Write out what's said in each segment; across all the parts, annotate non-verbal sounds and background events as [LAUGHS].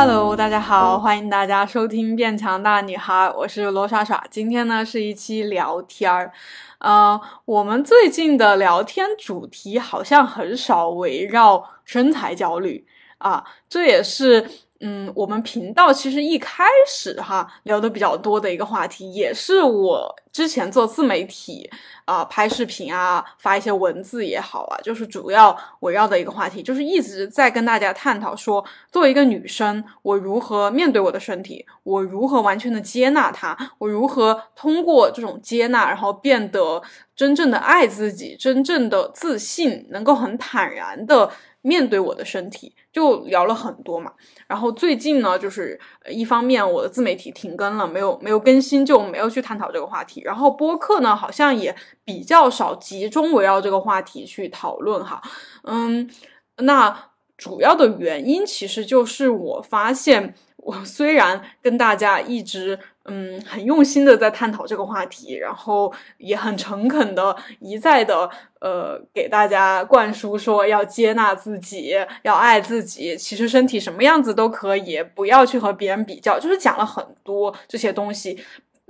Hello，大家好，欢迎大家收听《变强大女孩》，我是罗莎莎。今天呢是一期聊天儿，呃，我们最近的聊天主题好像很少围绕身材焦虑啊，这也是。嗯，我们频道其实一开始哈聊的比较多的一个话题，也是我之前做自媒体啊，拍视频啊，发一些文字也好啊，就是主要围绕的一个话题，就是一直在跟大家探讨说，作为一个女生，我如何面对我的身体，我如何完全的接纳它，我如何通过这种接纳，然后变得真正的爱自己，真正的自信，能够很坦然的。面对我的身体，就聊了很多嘛。然后最近呢，就是一方面我的自媒体停更了，没有没有更新，就没有去探讨这个话题。然后播客呢，好像也比较少集中围绕这个话题去讨论哈。嗯，那主要的原因其实就是我发现。我虽然跟大家一直嗯很用心的在探讨这个话题，然后也很诚恳的一再的呃给大家灌输说要接纳自己，要爱自己，其实身体什么样子都可以，不要去和别人比较，就是讲了很多这些东西。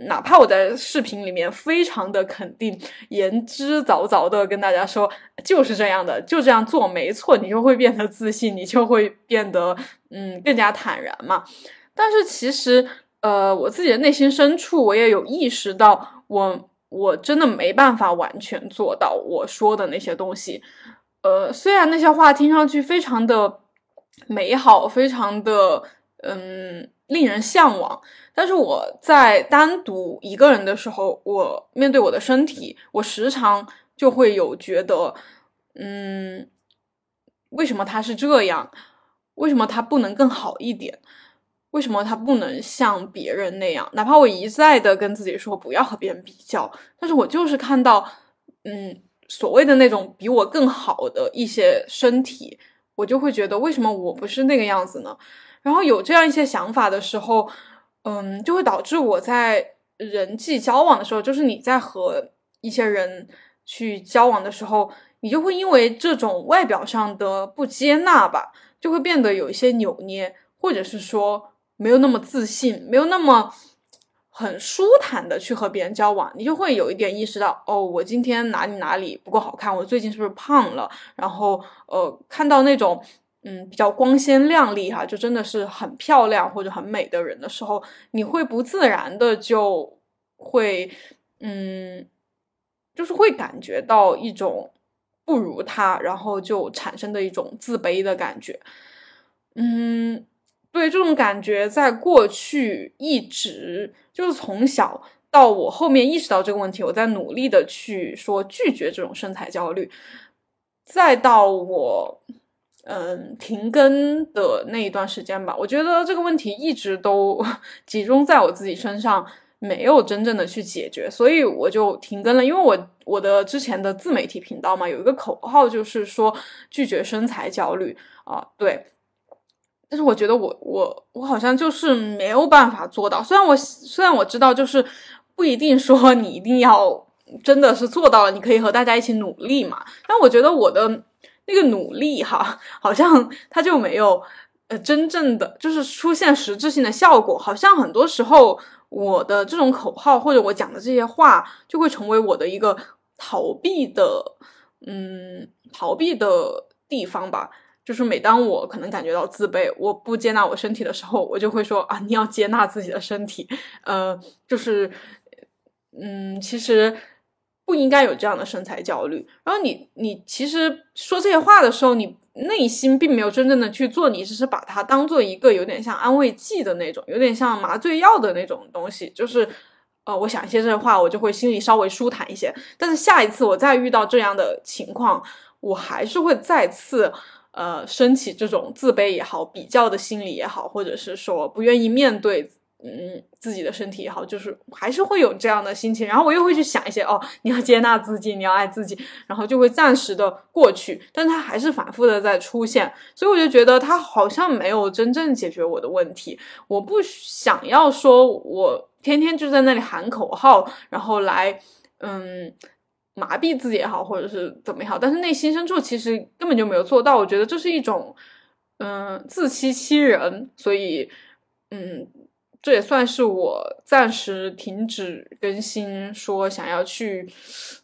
哪怕我在视频里面非常的肯定，言之凿凿的跟大家说就是这样的，就这样做没错，你就会变得自信，你就会变得嗯更加坦然嘛。但是其实呃我自己的内心深处，我也有意识到，我我真的没办法完全做到我说的那些东西。呃，虽然那些话听上去非常的美好，非常的嗯令人向往。但是我在单独一个人的时候，我面对我的身体，我时常就会有觉得，嗯，为什么他是这样？为什么他不能更好一点？为什么他不能像别人那样？哪怕我一再的跟自己说不要和别人比较，但是我就是看到，嗯，所谓的那种比我更好的一些身体，我就会觉得为什么我不是那个样子呢？然后有这样一些想法的时候。嗯，就会导致我在人际交往的时候，就是你在和一些人去交往的时候，你就会因为这种外表上的不接纳吧，就会变得有一些扭捏，或者是说没有那么自信，没有那么很舒坦的去和别人交往，你就会有一点意识到，哦，我今天哪里哪里不够好看，我最近是不是胖了？然后呃，看到那种。嗯，比较光鲜亮丽哈，就真的是很漂亮或者很美的人的时候，你会不自然的就会，嗯，就是会感觉到一种不如他，然后就产生的一种自卑的感觉。嗯，对，这种感觉在过去一直就是从小到我后面意识到这个问题，我在努力的去说拒绝这种身材焦虑，再到我。嗯，停更的那一段时间吧，我觉得这个问题一直都 [LAUGHS] 集中在我自己身上，没有真正的去解决，所以我就停更了。因为我我的之前的自媒体频道嘛，有一个口号就是说拒绝身材焦虑啊，对。但是我觉得我我我好像就是没有办法做到，虽然我虽然我知道就是不一定说你一定要真的是做到了，你可以和大家一起努力嘛，但我觉得我的。那个努力哈，好像它就没有呃真正的就是出现实质性的效果，好像很多时候我的这种口号或者我讲的这些话，就会成为我的一个逃避的嗯逃避的地方吧。就是每当我可能感觉到自卑，我不接纳我身体的时候，我就会说啊，你要接纳自己的身体，呃，就是嗯，其实。不应该有这样的身材焦虑。然后你，你其实说这些话的时候，你内心并没有真正的去做，你只是把它当做一个有点像安慰剂的那种，有点像麻醉药的那种东西。就是，呃，我想一些这些话，我就会心里稍微舒坦一些。但是下一次我再遇到这样的情况，我还是会再次，呃，升起这种自卑也好、比较的心理也好，或者是说不愿意面对。嗯，自己的身体也好，就是还是会有这样的心情，然后我又会去想一些哦，你要接纳自己，你要爱自己，然后就会暂时的过去，但它还是反复的在出现，所以我就觉得它好像没有真正解决我的问题。我不想要说我天天就在那里喊口号，然后来嗯麻痹自己也好，或者是怎么也好，但是内心深处其实根本就没有做到。我觉得这是一种嗯，自欺欺人，所以，嗯，这也算是我暂时停止更新，说想要去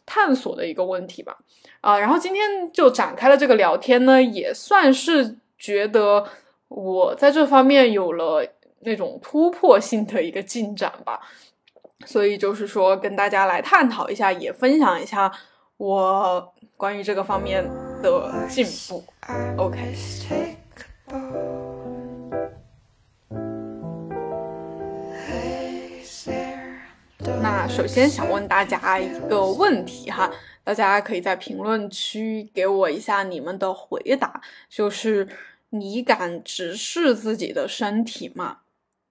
探索的一个问题吧。啊，然后今天就展开了这个聊天呢，也算是觉得我在这方面有了那种突破性的一个进展吧。所以就是说，跟大家来探讨一下，也分享一下我关于这个方面的进步。OK。那首先想问大家一个问题哈，大家可以在评论区给我一下你们的回答，就是你敢直视自己的身体吗？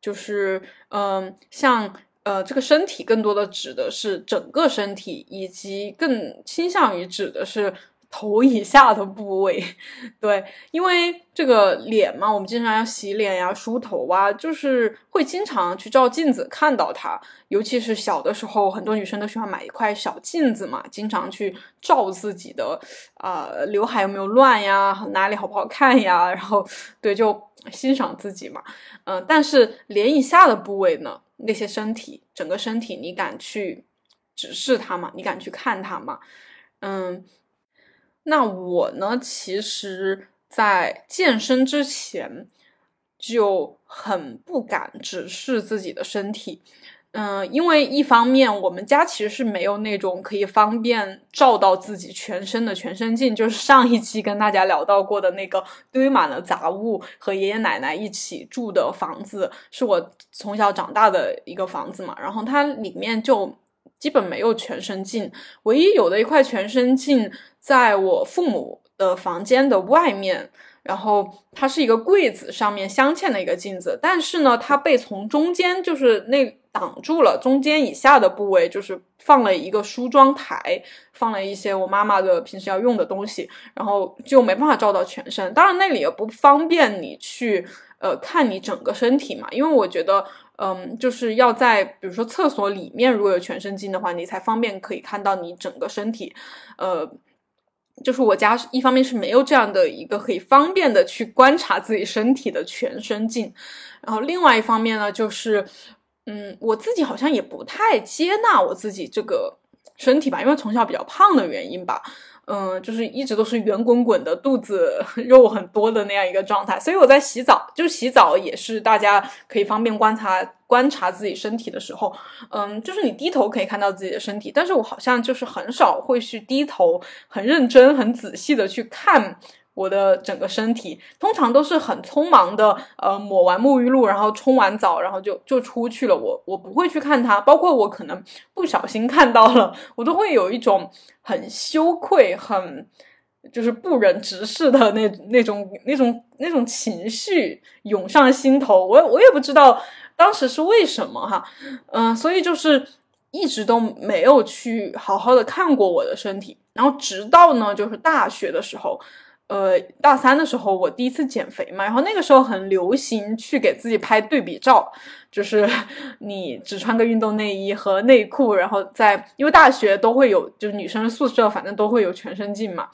就是嗯，像呃这个身体更多的指的是整个身体，以及更倾向于指的是。头以下的部位，[LAUGHS] 对，因为这个脸嘛，我们经常要洗脸呀、梳头啊，就是会经常去照镜子看到它。尤其是小的时候，很多女生都喜欢买一块小镜子嘛，经常去照自己的啊，刘海有没有乱呀，哪里好不好看呀，然后对，就欣赏自己嘛。嗯，但是脸以下的部位呢，那些身体，整个身体，你敢去直视它吗？你敢去看它吗？嗯。那我呢？其实，在健身之前就很不敢直视自己的身体，嗯，因为一方面我们家其实是没有那种可以方便照到自己全身的全身镜，就是上一期跟大家聊到过的那个堆满了杂物和爷爷奶奶一起住的房子，是我从小长大的一个房子嘛，然后它里面就。基本没有全身镜，唯一有的一块全身镜在我父母的房间的外面，然后它是一个柜子上面镶嵌的一个镜子，但是呢，它被从中间就是那挡住了，中间以下的部位就是放了一个梳妆台，放了一些我妈妈的平时要用的东西，然后就没办法照到全身。当然那里也不方便你去呃看你整个身体嘛，因为我觉得。嗯，就是要在比如说厕所里面，如果有全身镜的话，你才方便可以看到你整个身体。呃，就是我家一方面是没有这样的一个可以方便的去观察自己身体的全身镜，然后另外一方面呢，就是嗯，我自己好像也不太接纳我自己这个身体吧，因为从小比较胖的原因吧。嗯，就是一直都是圆滚滚的肚子 [LAUGHS] 肉很多的那样一个状态，所以我在洗澡，就洗澡也是大家可以方便观察观察自己身体的时候，嗯，就是你低头可以看到自己的身体，但是我好像就是很少会去低头，很认真、很仔细的去看。我的整个身体通常都是很匆忙的，呃，抹完沐浴露，然后冲完澡，然后就就出去了。我我不会去看它，包括我可能不小心看到了，我都会有一种很羞愧、很就是不忍直视的那那种那种那种情绪涌上心头。我我也不知道当时是为什么哈，嗯，所以就是一直都没有去好好的看过我的身体，然后直到呢，就是大学的时候。呃，大三的时候我第一次减肥嘛，然后那个时候很流行去给自己拍对比照，就是 [LAUGHS] 你只穿个运动内衣和内裤，然后在因为大学都会有，就是女生宿舍反正都会有全身镜嘛，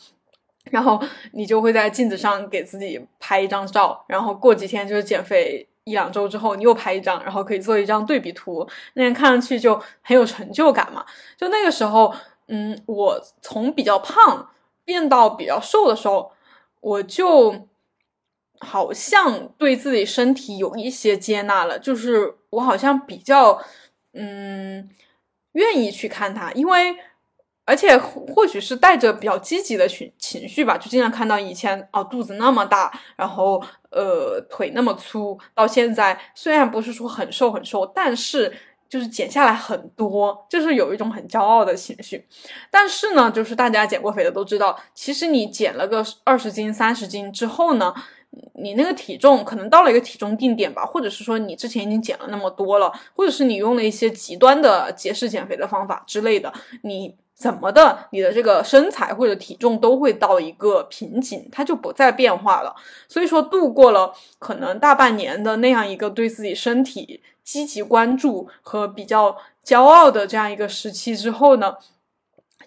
然后你就会在镜子上给自己拍一张照，然后过几天就是减肥一两周之后你又拍一张，然后可以做一张对比图，那样看上去就很有成就感嘛。就那个时候，嗯，我从比较胖变到比较瘦的时候。我就好像对自己身体有一些接纳了，就是我好像比较嗯愿意去看它，因为而且或许是带着比较积极的情情绪吧，就经常看到以前哦肚子那么大，然后呃腿那么粗，到现在虽然不是说很瘦很瘦，但是。就是减下来很多，就是有一种很骄傲的情绪。但是呢，就是大家减过肥的都知道，其实你减了个二十斤、三十斤之后呢，你那个体重可能到了一个体重定点吧，或者是说你之前已经减了那么多了，或者是你用了一些极端的节食减肥的方法之类的，你怎么的，你的这个身材或者体重都会到一个瓶颈，它就不再变化了。所以说，度过了可能大半年的那样一个对自己身体。积极关注和比较骄傲的这样一个时期之后呢，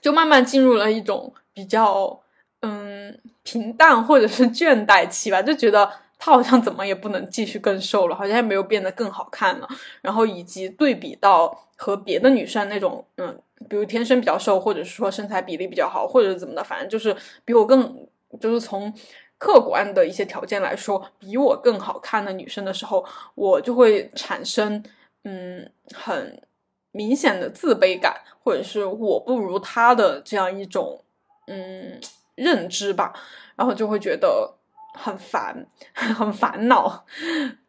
就慢慢进入了一种比较嗯平淡或者是倦怠期吧，就觉得她好像怎么也不能继续更瘦了，好像也没有变得更好看了。然后以及对比到和别的女生那种，嗯，比如天生比较瘦，或者是说身材比例比较好，或者是怎么的，反正就是比我更，就是从客观的一些条件来说，比我更好看的女生的时候，我就会产生，嗯，很明显的自卑感，或者是我不如她的这样一种，嗯，认知吧，然后就会觉得。很烦，[LAUGHS] 很烦恼，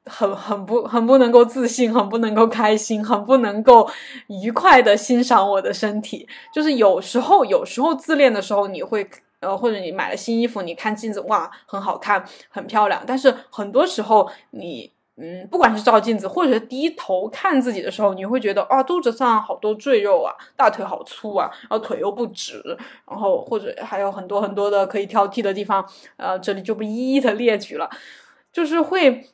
很很不很不能够自信，很不能够开心，很不能够愉快的欣赏我的身体。就是有时候，有时候自恋的时候，你会呃，或者你买了新衣服，你看镜子，哇，很好看，很漂亮。但是很多时候你。嗯，不管是照镜子，或者是低头看自己的时候，你会觉得啊，肚子上好多赘肉啊，大腿好粗啊，然后腿又不直，然后或者还有很多很多的可以挑剔的地方，呃，这里就不一一的列举了，就是会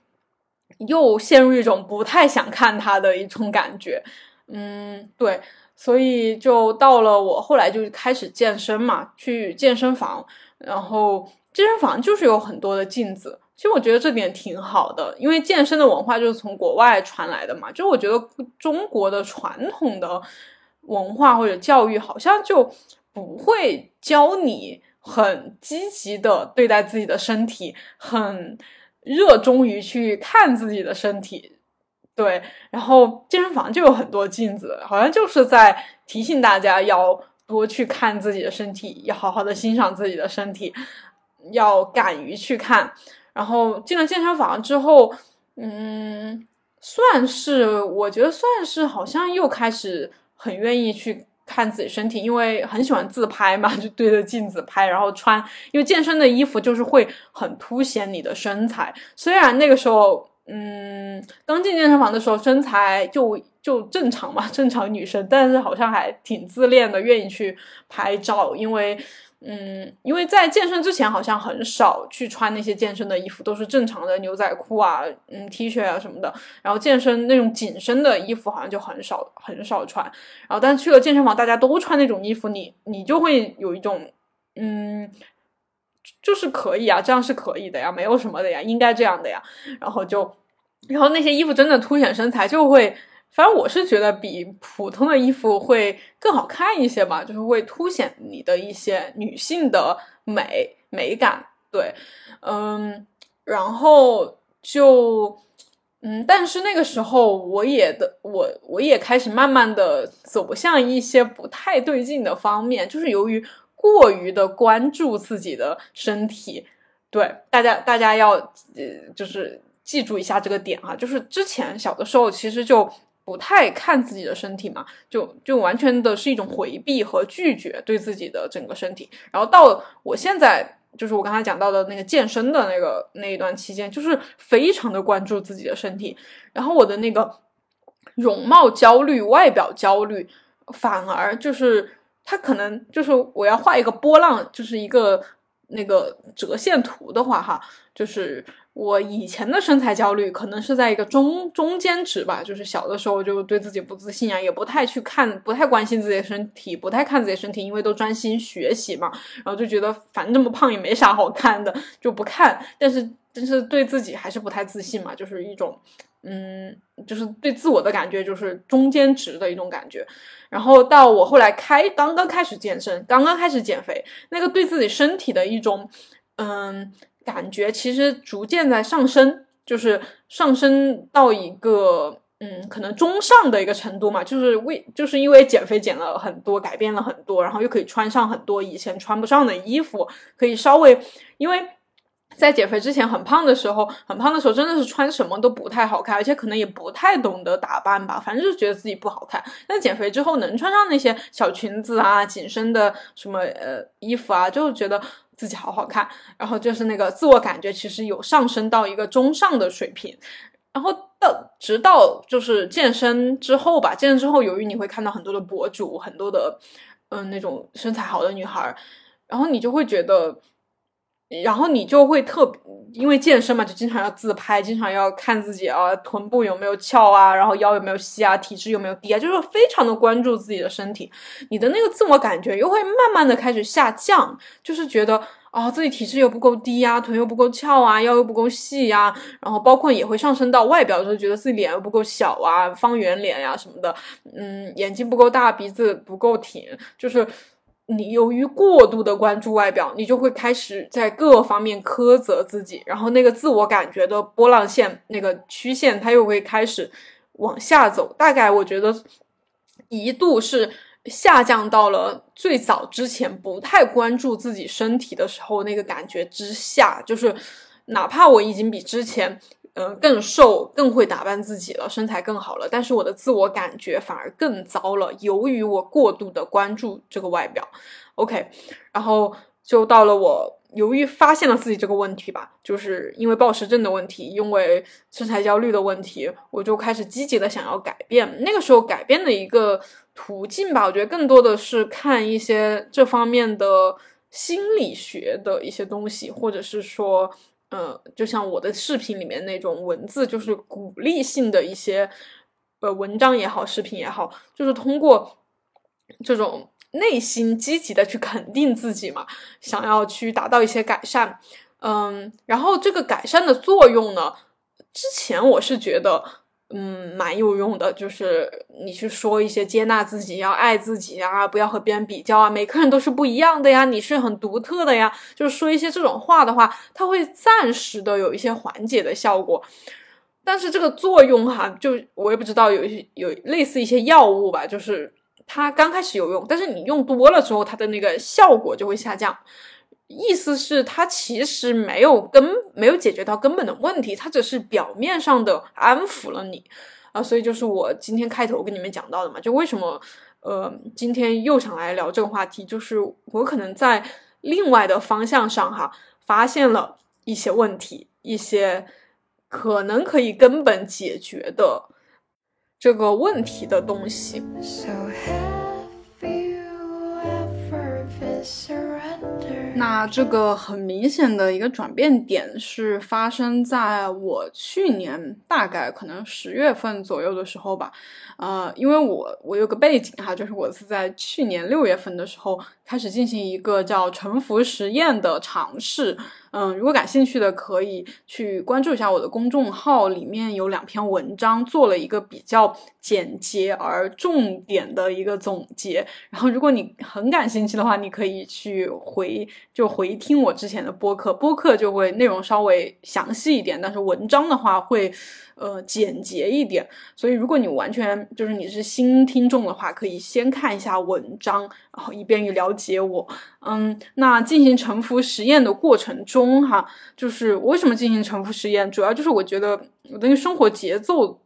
又陷入一种不太想看他的一种感觉。嗯，对，所以就到了我后来就开始健身嘛，去健身房，然后健身房就是有很多的镜子。其实我觉得这点挺好的，因为健身的文化就是从国外传来的嘛。就我觉得中国的传统的文化或者教育好像就不会教你很积极的对待自己的身体，很热衷于去看自己的身体。对，然后健身房就有很多镜子，好像就是在提醒大家要多去看自己的身体，要好好的欣赏自己的身体，要敢于去看。然后进了健身房之后，嗯，算是我觉得算是好像又开始很愿意去看自己身体，因为很喜欢自拍嘛，就对着镜子拍，然后穿，因为健身的衣服就是会很凸显你的身材。虽然那个时候，嗯，刚进健身房的时候身材就就正常嘛，正常女生，但是好像还挺自恋的，愿意去拍照，因为。嗯，因为在健身之前好像很少去穿那些健身的衣服，都是正常的牛仔裤啊，嗯，T 恤啊什么的。然后健身那种紧身的衣服好像就很少很少穿。然后但是去了健身房，大家都穿那种衣服，你你就会有一种，嗯，就是可以啊，这样是可以的呀，没有什么的呀，应该这样的呀。然后就，然后那些衣服真的凸显身材，就会。反正我是觉得比普通的衣服会更好看一些吧，就是会凸显你的一些女性的美美感。对，嗯，然后就，嗯，但是那个时候我也的我我也开始慢慢的走向一些不太对劲的方面，就是由于过于的关注自己的身体。对，大家大家要呃就是记住一下这个点哈，就是之前小的时候其实就。不太看自己的身体嘛，就就完全的是一种回避和拒绝对自己的整个身体。然后到我现在，就是我刚才讲到的那个健身的那个那一段期间，就是非常的关注自己的身体。然后我的那个容貌焦虑、外表焦虑，反而就是他可能就是我要画一个波浪，就是一个那个折线图的话，哈，就是。我以前的身材焦虑可能是在一个中中间值吧，就是小的时候就对自己不自信啊，也不太去看，不太关心自己的身体，不太看自己的身体，因为都专心学习嘛，然后就觉得反正这么胖也没啥好看的，就不看。但是但是对自己还是不太自信嘛，就是一种嗯，就是对自我的感觉就是中间值的一种感觉。然后到我后来开刚刚开始健身，刚刚开始减肥，那个对自己身体的一种嗯。感觉其实逐渐在上升，就是上升到一个嗯，可能中上的一个程度嘛。就是为就是因为减肥减了很多，改变了很多，然后又可以穿上很多以前穿不上的衣服，可以稍微因为在减肥之前很胖的时候，很胖的时候真的是穿什么都不太好看，而且可能也不太懂得打扮吧，反正就觉得自己不好看。但减肥之后能穿上那些小裙子啊、紧身的什么呃衣服啊，就觉得。自己好好看，然后就是那个自我感觉其实有上升到一个中上的水平，然后到直到就是健身之后吧，健身之后，由于你会看到很多的博主，很多的嗯那种身材好的女孩，然后你就会觉得，然后你就会特，因为健身嘛，就经常要自拍，经常要看自己啊，臀部有没有翘啊，然后腰有没有细啊，体脂有没有低啊，就是非常的关注自己的身体，你的那个自我感觉又会慢慢的开始下降，就是觉得啊自己体质又不够低呀，臀又不够翘啊，腰又不够细呀，然后包括也会上升到外表，就是觉得自己脸又不够小啊，方圆脸呀什么的，嗯，眼睛不够大，鼻子不够挺，就是。你由于过度的关注外表，你就会开始在各方面苛责自己，然后那个自我感觉的波浪线那个曲线，它又会开始往下走。大概我觉得一度是下降到了最早之前不太关注自己身体的时候那个感觉之下，就是哪怕我已经比之前。嗯，更瘦，更会打扮自己了，身材更好了，但是我的自我感觉反而更糟了。由于我过度的关注这个外表，OK，然后就到了我由于发现了自己这个问题吧，就是因为暴食症的问题，因为身材焦虑的问题，我就开始积极的想要改变。那个时候改变的一个途径吧，我觉得更多的是看一些这方面的心理学的一些东西，或者是说。呃，就像我的视频里面那种文字，就是鼓励性的一些呃文章也好，视频也好，就是通过这种内心积极的去肯定自己嘛，想要去达到一些改善。嗯，然后这个改善的作用呢，之前我是觉得。嗯，蛮有用的，就是你去说一些接纳自己、要爱自己啊，不要和别人比较啊，每个人都是不一样的呀，你是很独特的呀，就是说一些这种话的话，它会暂时的有一些缓解的效果，但是这个作用哈，就我也不知道，有有类似一些药物吧，就是它刚开始有用，但是你用多了之后，它的那个效果就会下降。意思是，它其实没有根，没有解决到根本的问题，它只是表面上的安抚了你啊。所以就是我今天开头跟你们讲到的嘛，就为什么呃今天又想来聊这个话题，就是我可能在另外的方向上哈发现了一些问题，一些可能可以根本解决的这个问题的东西。那这个很明显的一个转变点是发生在我去年大概可能十月份左右的时候吧，呃，因为我我有个背景哈，就是我是在去年六月份的时候开始进行一个叫沉浮实验的尝试。嗯，如果感兴趣的可以去关注一下我的公众号，里面有两篇文章，做了一个比较简洁而重点的一个总结。然后，如果你很感兴趣的话，你可以去回就回听我之前的播客，播客就会内容稍微详细一点，但是文章的话会。呃，简洁一点，所以如果你完全就是你是新听众的话，可以先看一下文章，然后以便于了解我。嗯，那进行沉浮实验的过程中，哈，就是为什么进行沉浮实验，主要就是我觉得我的生活节奏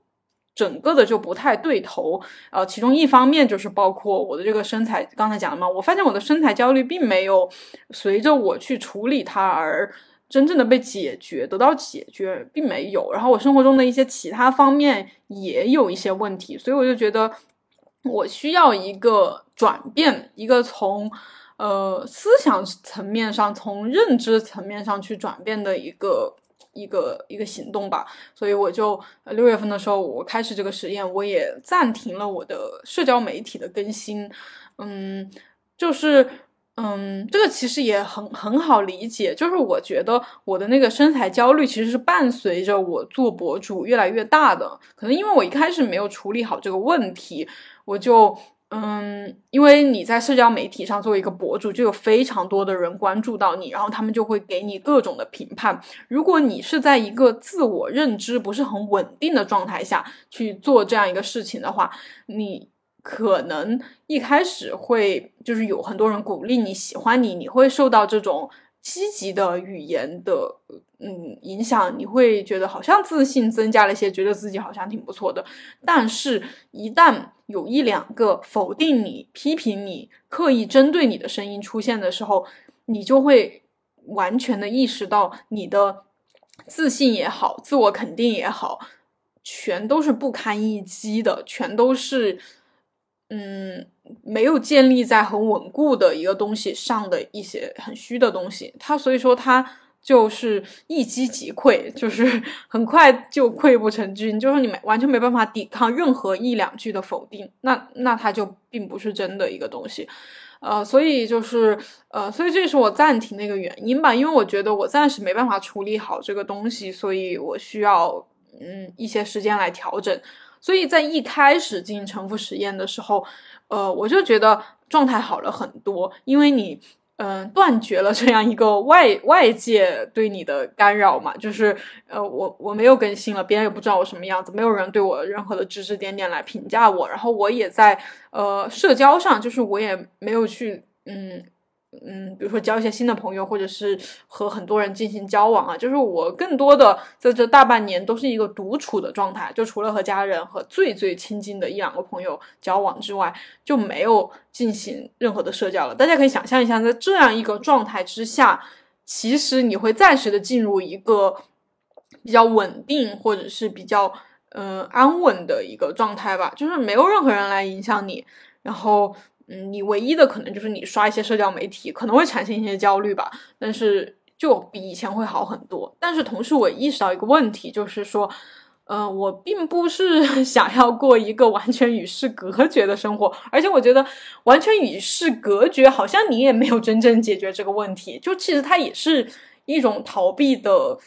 整个的就不太对头。呃，其中一方面就是包括我的这个身材，刚才讲了嘛，我发现我的身材焦虑并没有随着我去处理它而。真正的被解决得到解决并没有，然后我生活中的一些其他方面也有一些问题，所以我就觉得我需要一个转变，一个从呃思想层面上、从认知层面上去转变的一个一个一个行动吧。所以我就六月份的时候，我开始这个实验，我也暂停了我的社交媒体的更新，嗯，就是。嗯，这个其实也很很好理解，就是我觉得我的那个身材焦虑其实是伴随着我做博主越来越大的，可能因为我一开始没有处理好这个问题，我就嗯，因为你在社交媒体上作为一个博主，就有非常多的人关注到你，然后他们就会给你各种的评判。如果你是在一个自我认知不是很稳定的状态下去做这样一个事情的话，你。可能一开始会就是有很多人鼓励你喜欢你，你会受到这种积极的语言的嗯影响，你会觉得好像自信增加了一些，觉得自己好像挺不错的。但是，一旦有一两个否定你、批评你、刻意针对你的声音出现的时候，你就会完全的意识到你的自信也好，自我肯定也好，全都是不堪一击的，全都是。嗯，没有建立在很稳固的一个东西上的一些很虚的东西，它所以说它就是一击即溃，就是 [LAUGHS] 很快就溃不成军，就是你没完全没办法抵抗任何一两句的否定，那那它就并不是真的一个东西。呃，所以就是呃，所以这是我暂停的一个原因吧，因为我觉得我暂时没办法处理好这个东西，所以我需要嗯一些时间来调整。所以在一开始进行重复实验的时候，呃，我就觉得状态好了很多，因为你。嗯，断绝了这样一个外外界对你的干扰嘛，就是呃，我我没有更新了，别人也不知道我什么样子，没有人对我任何的指指点点来评价我，然后我也在呃社交上，就是我也没有去嗯。嗯，比如说交一些新的朋友，或者是和很多人进行交往啊，就是我更多的在这大半年都是一个独处的状态，就除了和家人和最最亲近的一两个朋友交往之外，就没有进行任何的社交了。大家可以想象一下，在这样一个状态之下，其实你会暂时的进入一个比较稳定或者是比较嗯安稳的一个状态吧，就是没有任何人来影响你，然后。嗯，你唯一的可能就是你刷一些社交媒体可能会产生一些焦虑吧，但是就比以前会好很多。但是同时我意识到一个问题，就是说，呃，我并不是 [LAUGHS] 想要过一个完全与世隔绝的生活，而且我觉得完全与世隔绝好像你也没有真正解决这个问题，就其实它也是一种逃避的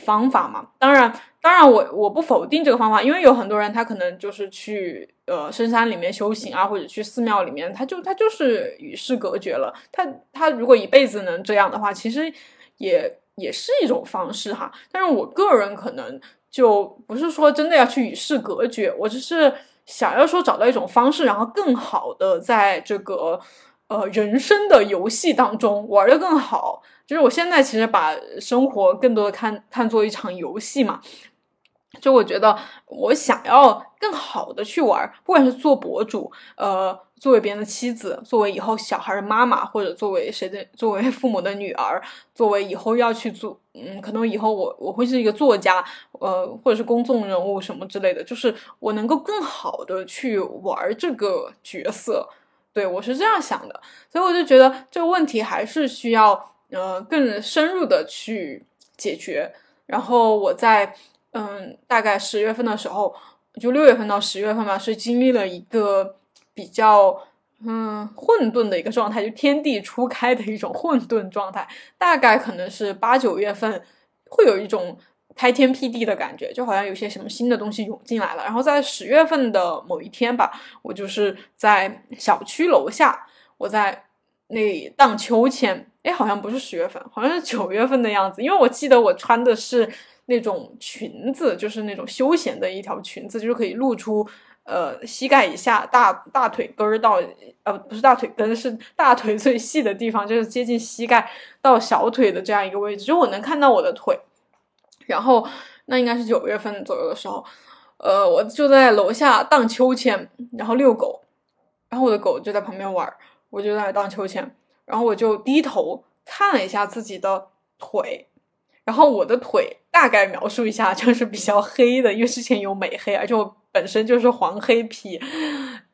方法嘛。当然。当然，我我不否定这个方法，因为有很多人他可能就是去呃深山里面修行啊，或者去寺庙里面，他就他就是与世隔绝了。他他如果一辈子能这样的话，其实也也是一种方式哈。但是我个人可能就不是说真的要去与世隔绝，我只是想要说找到一种方式，然后更好的在这个呃人生的游戏当中玩的更好。就是我现在其实把生活更多的看看作一场游戏嘛。就我觉得，我想要更好的去玩，不管是做博主，呃，作为别人的妻子，作为以后小孩的妈妈，或者作为谁的，作为父母的女儿，作为以后要去做，嗯，可能以后我我会是一个作家，呃，或者是公众人物什么之类的，就是我能够更好的去玩这个角色，对我是这样想的，所以我就觉得这个问题还是需要，呃，更深入的去解决，然后我在。嗯，大概十月份的时候，就六月份到十月份吧，是经历了一个比较嗯混沌的一个状态，就天地初开的一种混沌状态。大概可能是八九月份会有一种开天辟地的感觉，就好像有些什么新的东西涌进来了。然后在十月份的某一天吧，我就是在小区楼下，我在那荡秋千。哎，好像不是十月份，好像是九月份的样子，因为我记得我穿的是。那种裙子就是那种休闲的一条裙子，就是可以露出呃膝盖以下大大腿根儿到呃不是大腿根是大腿最细的地方，就是接近膝盖到小腿的这样一个位置，就我能看到我的腿。然后那应该是九月份左右的时候，呃，我就在楼下荡秋千，然后遛狗，然后我的狗就在旁边玩儿，我就在荡秋千，然后我就低头看了一下自己的腿。然后我的腿大概描述一下，就是比较黑的，因为之前有美黑，而且我本身就是黄黑皮，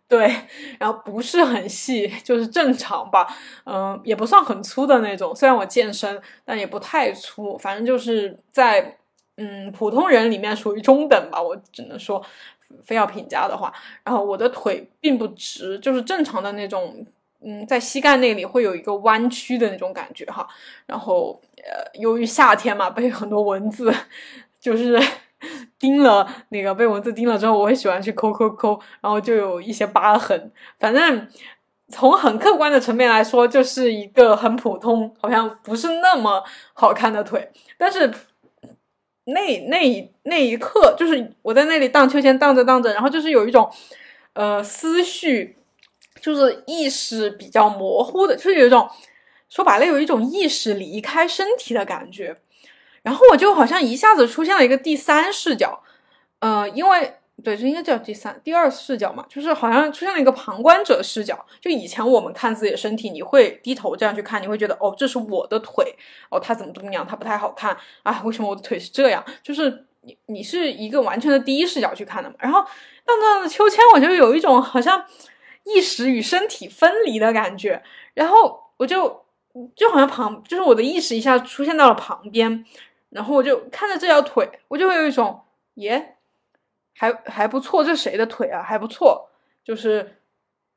对，然后不是很细，就是正常吧，嗯，也不算很粗的那种。虽然我健身，但也不太粗，反正就是在嗯普通人里面属于中等吧，我只能说，非要评价的话。然后我的腿并不直，就是正常的那种。嗯，在膝盖那里会有一个弯曲的那种感觉哈，然后呃，由于夏天嘛，被很多蚊子就是 [LAUGHS] 叮了，那个被蚊子叮了之后，我会喜欢去抠抠抠，然后就有一些疤痕。反正从很客观的层面来说，就是一个很普通，好像不是那么好看的腿。但是那那那一刻，就是我在那里荡秋千，荡着荡着，然后就是有一种呃思绪。就是意识比较模糊的，就是有一种说白了，有一种意识离开身体的感觉。然后我就好像一下子出现了一个第三视角，呃，因为对，这应该叫第三、第二视角嘛，就是好像出现了一个旁观者视角。就以前我们看自己的身体，你会低头这样去看，你会觉得哦，这是我的腿，哦，它怎么怎么样，它不太好看啊？为什么我的腿是这样？就是你你是一个完全的第一视角去看的嘛。然后荡荡的秋千，我就有一种好像。意识与身体分离的感觉，然后我就就好像旁，就是我的意识一下出现到了旁边，然后我就看着这条腿，我就会有一种耶，还还不错，这谁的腿啊？还不错，就是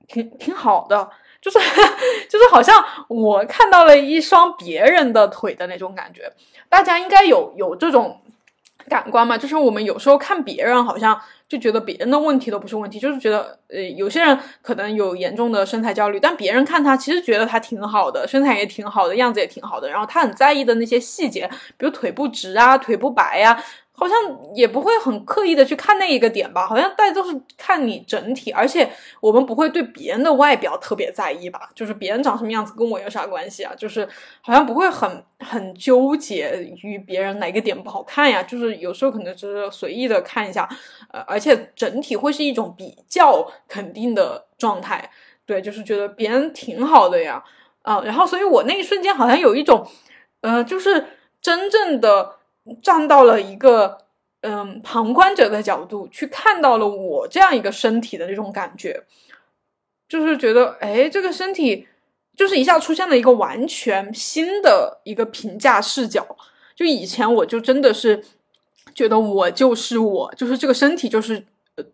挺挺好的，就是 [LAUGHS] 就是好像我看到了一双别人的腿的那种感觉，大家应该有有这种。感官嘛，就是我们有时候看别人，好像就觉得别人的问题都不是问题，就是觉得，呃，有些人可能有严重的身材焦虑，但别人看他其实觉得他挺好的，身材也挺好的，样子也挺好的，然后他很在意的那些细节，比如腿不直啊，腿不白呀。好像也不会很刻意的去看那一个点吧，好像大家都是看你整体，而且我们不会对别人的外表特别在意吧，就是别人长什么样子跟我有啥关系啊？就是好像不会很很纠结于别人哪个点不好看呀，就是有时候可能只是随意的看一下，呃，而且整体会是一种比较肯定的状态，对，就是觉得别人挺好的呀，啊，然后所以我那一瞬间好像有一种，呃，就是真正的。站到了一个嗯旁观者的角度去看到了我这样一个身体的那种感觉，就是觉得哎，这个身体就是一下出现了一个完全新的一个评价视角。就以前我就真的是觉得我就是我，就是这个身体就是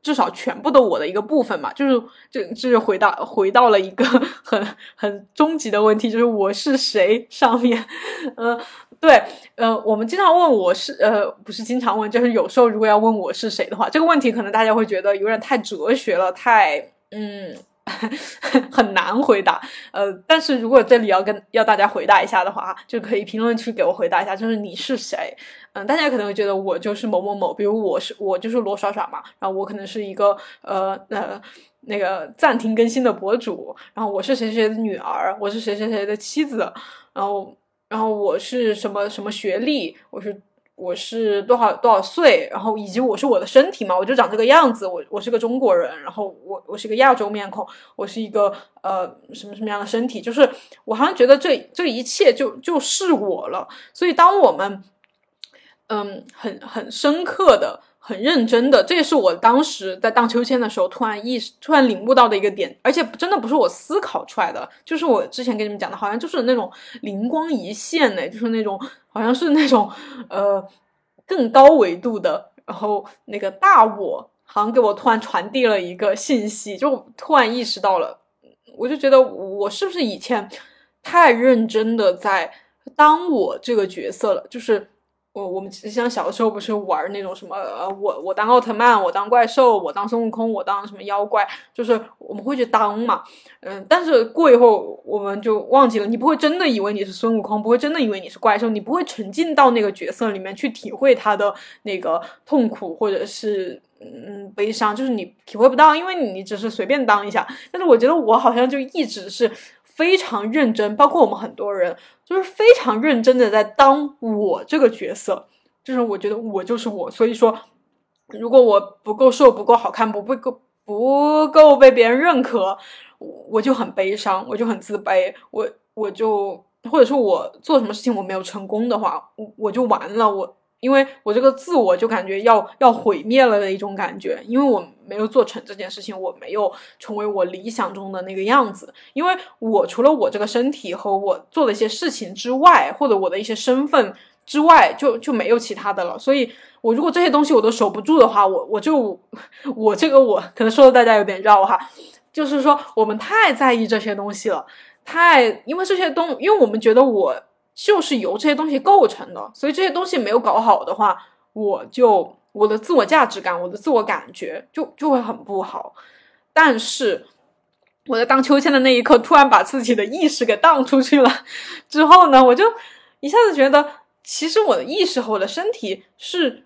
至少全部的我的一个部分嘛。就是这这就回到回到了一个 [LAUGHS] 很很终极的问题，就是我是谁上面，嗯。对，呃，我们经常问我是，呃，不是经常问，就是有时候如果要问我是谁的话，这个问题可能大家会觉得有点太哲学了，太，嗯，[LAUGHS] 很难回答。呃，但是如果这里要跟要大家回答一下的话，就可以评论区给我回答一下，就是你是谁？嗯，大家可能会觉得我就是某某某，比如我是我就是罗耍耍嘛，然后我可能是一个呃呃那个暂停更新的博主，然后我是谁谁的女儿，我是谁谁谁的妻子，然后。然后我是什么什么学历？我是我是多少多少岁？然后以及我是我的身体嘛，我就长这个样子。我我是个中国人，然后我我是个亚洲面孔，我是一个呃什么什么样的身体？就是我好像觉得这这一切就就是我了。所以当我们嗯很很深刻的。很认真的，这也是我当时在荡秋千的时候突然意识、突然领悟到的一个点，而且真的不是我思考出来的，就是我之前跟你们讲的，好像就是那种灵光一现呢，就是那种好像是那种呃更高维度的，然后那个大我好像给我突然传递了一个信息，就突然意识到了，我就觉得我是不是以前太认真的在当我这个角色了，就是。我我们像小的时候不是玩那种什么呃我我当奥特曼我当怪兽我当孙悟空我当什么妖怪，就是我们会去当嘛，嗯，但是过一会儿我们就忘记了，你不会真的以为你是孙悟空，不会真的以为你是怪兽，你不会沉浸到那个角色里面去体会他的那个痛苦或者是嗯悲伤，就是你体会不到，因为你只是随便当一下。但是我觉得我好像就一直是。非常认真，包括我们很多人，就是非常认真的在当我这个角色，就是我觉得我就是我，所以说，如果我不够瘦、不够好看、不不够不够被别人认可，我就很悲伤，我就很自卑，我我就或者说我做什么事情我没有成功的话，我我就完了，我。因为我这个自我就感觉要要毁灭了的一种感觉，因为我没有做成这件事情，我没有成为我理想中的那个样子。因为我除了我这个身体和我做的一些事情之外，或者我的一些身份之外，就就没有其他的了。所以，我如果这些东西我都守不住的话，我我就 [LAUGHS] 我这个我可能说的大家有点绕哈，就是说我们太在意这些东西了，太因为这些东，因为我们觉得我。就是由这些东西构成的，所以这些东西没有搞好的话，我就我的自我价值感，我的自我感觉就就会很不好。但是我在荡秋千的那一刻，突然把自己的意识给荡出去了之后呢，我就一下子觉得，其实我的意识和我的身体是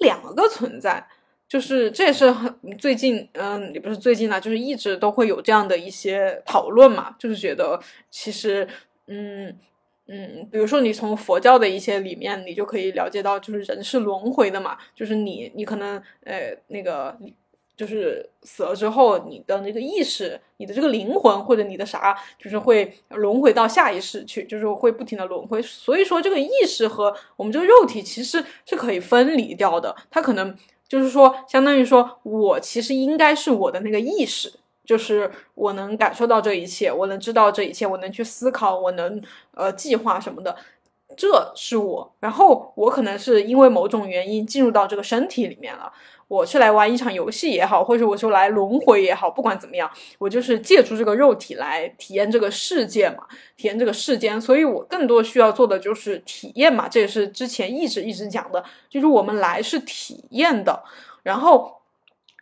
两个存在。就是这也是很最近，嗯，也不是最近了，就是一直都会有这样的一些讨论嘛，就是觉得其实，嗯。嗯，比如说你从佛教的一些里面，你就可以了解到，就是人是轮回的嘛，就是你你可能呃那个就是死了之后，你的那个意识，你的这个灵魂或者你的啥，就是会轮回到下一世去，就是会不停的轮回。所以说这个意识和我们这个肉体其实是可以分离掉的，它可能就是说相当于说我其实应该是我的那个意识。就是我能感受到这一切，我能知道这一切，我能去思考，我能呃计划什么的。这是我，然后我可能是因为某种原因进入到这个身体里面了。我是来玩一场游戏也好，或者我说来轮回也好，不管怎么样，我就是借助这个肉体来体验这个世界嘛，体验这个世间。所以我更多需要做的就是体验嘛，这也是之前一直一直讲的，就是我们来是体验的，然后。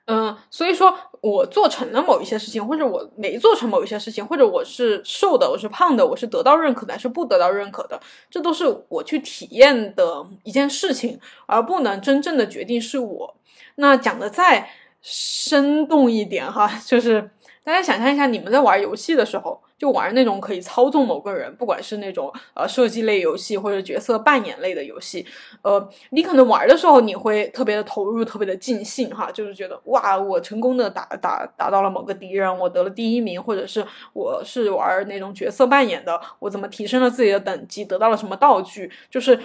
嗯，所以说我做成了某一些事情，或者我没做成某一些事情，或者我是瘦的，我是胖的，我是得到认可的，还是不得到认可的，这都是我去体验的一件事情，而不能真正的决定是我。那讲的再生动一点哈，就是大家想象一下，你们在玩游戏的时候。就玩那种可以操纵某个人，不管是那种呃射击类游戏或者角色扮演类的游戏，呃，你可能玩的时候你会特别的投入，特别的尽兴哈，就是觉得哇，我成功的打打打到了某个敌人，我得了第一名，或者是我是玩那种角色扮演的，我怎么提升了自己的等级，得到了什么道具，就是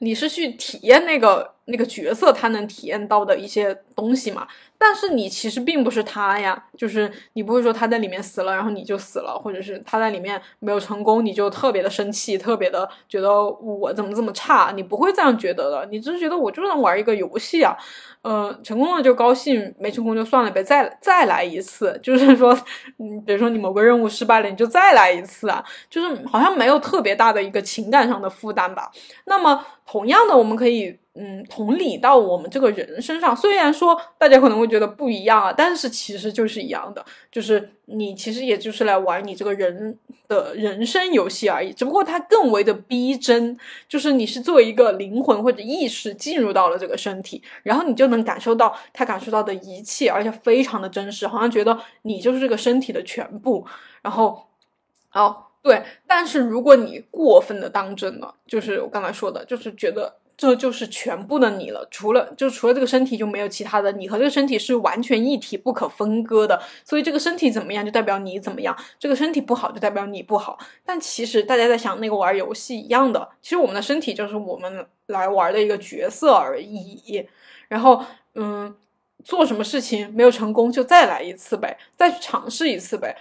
你是去体验那个那个角色他能体验到的一些东西嘛。但是你其实并不是他呀，就是你不会说他在里面死了，然后你就死了，或者是他在里面没有成功，你就特别的生气，特别的觉得我怎么这么差，你不会这样觉得的，你只是觉得我就是玩一个游戏啊，呃，成功了就高兴，没成功就算了呗，再再来一次，[LAUGHS] 就是说，嗯，比如说你某个任务失败了，你就再来一次啊，就是好像没有特别大的一个情感上的负担吧。那么同样的，我们可以。嗯，同理到我们这个人身上，虽然说大家可能会觉得不一样啊，但是其实就是一样的，就是你其实也就是来玩你这个人的人生游戏而已，只不过它更为的逼真，就是你是作为一个灵魂或者意识进入到了这个身体，然后你就能感受到他感受到的一切，而且非常的真实，好像觉得你就是这个身体的全部。然后，哦，对，但是如果你过分的当真了，就是我刚才说的，就是觉得。这就是全部的你了，除了就除了这个身体就没有其他的，你和这个身体是完全一体、不可分割的。所以这个身体怎么样，就代表你怎么样；这个身体不好，就代表你不好。但其实大家在想那个玩游戏一样的，其实我们的身体就是我们来玩的一个角色而已。然后，嗯，做什么事情没有成功，就再来一次呗，再去尝试一次呗。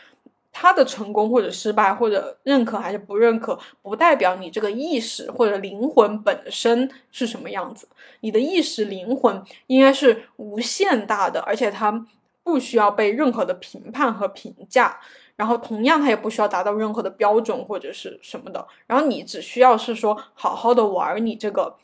他的成功或者失败，或者认可还是不认可，不代表你这个意识或者灵魂本身是什么样子。你的意识灵魂应该是无限大的，而且它不需要被任何的评判和评价，然后同样它也不需要达到任何的标准或者是什么的。然后你只需要是说好好的玩你这个。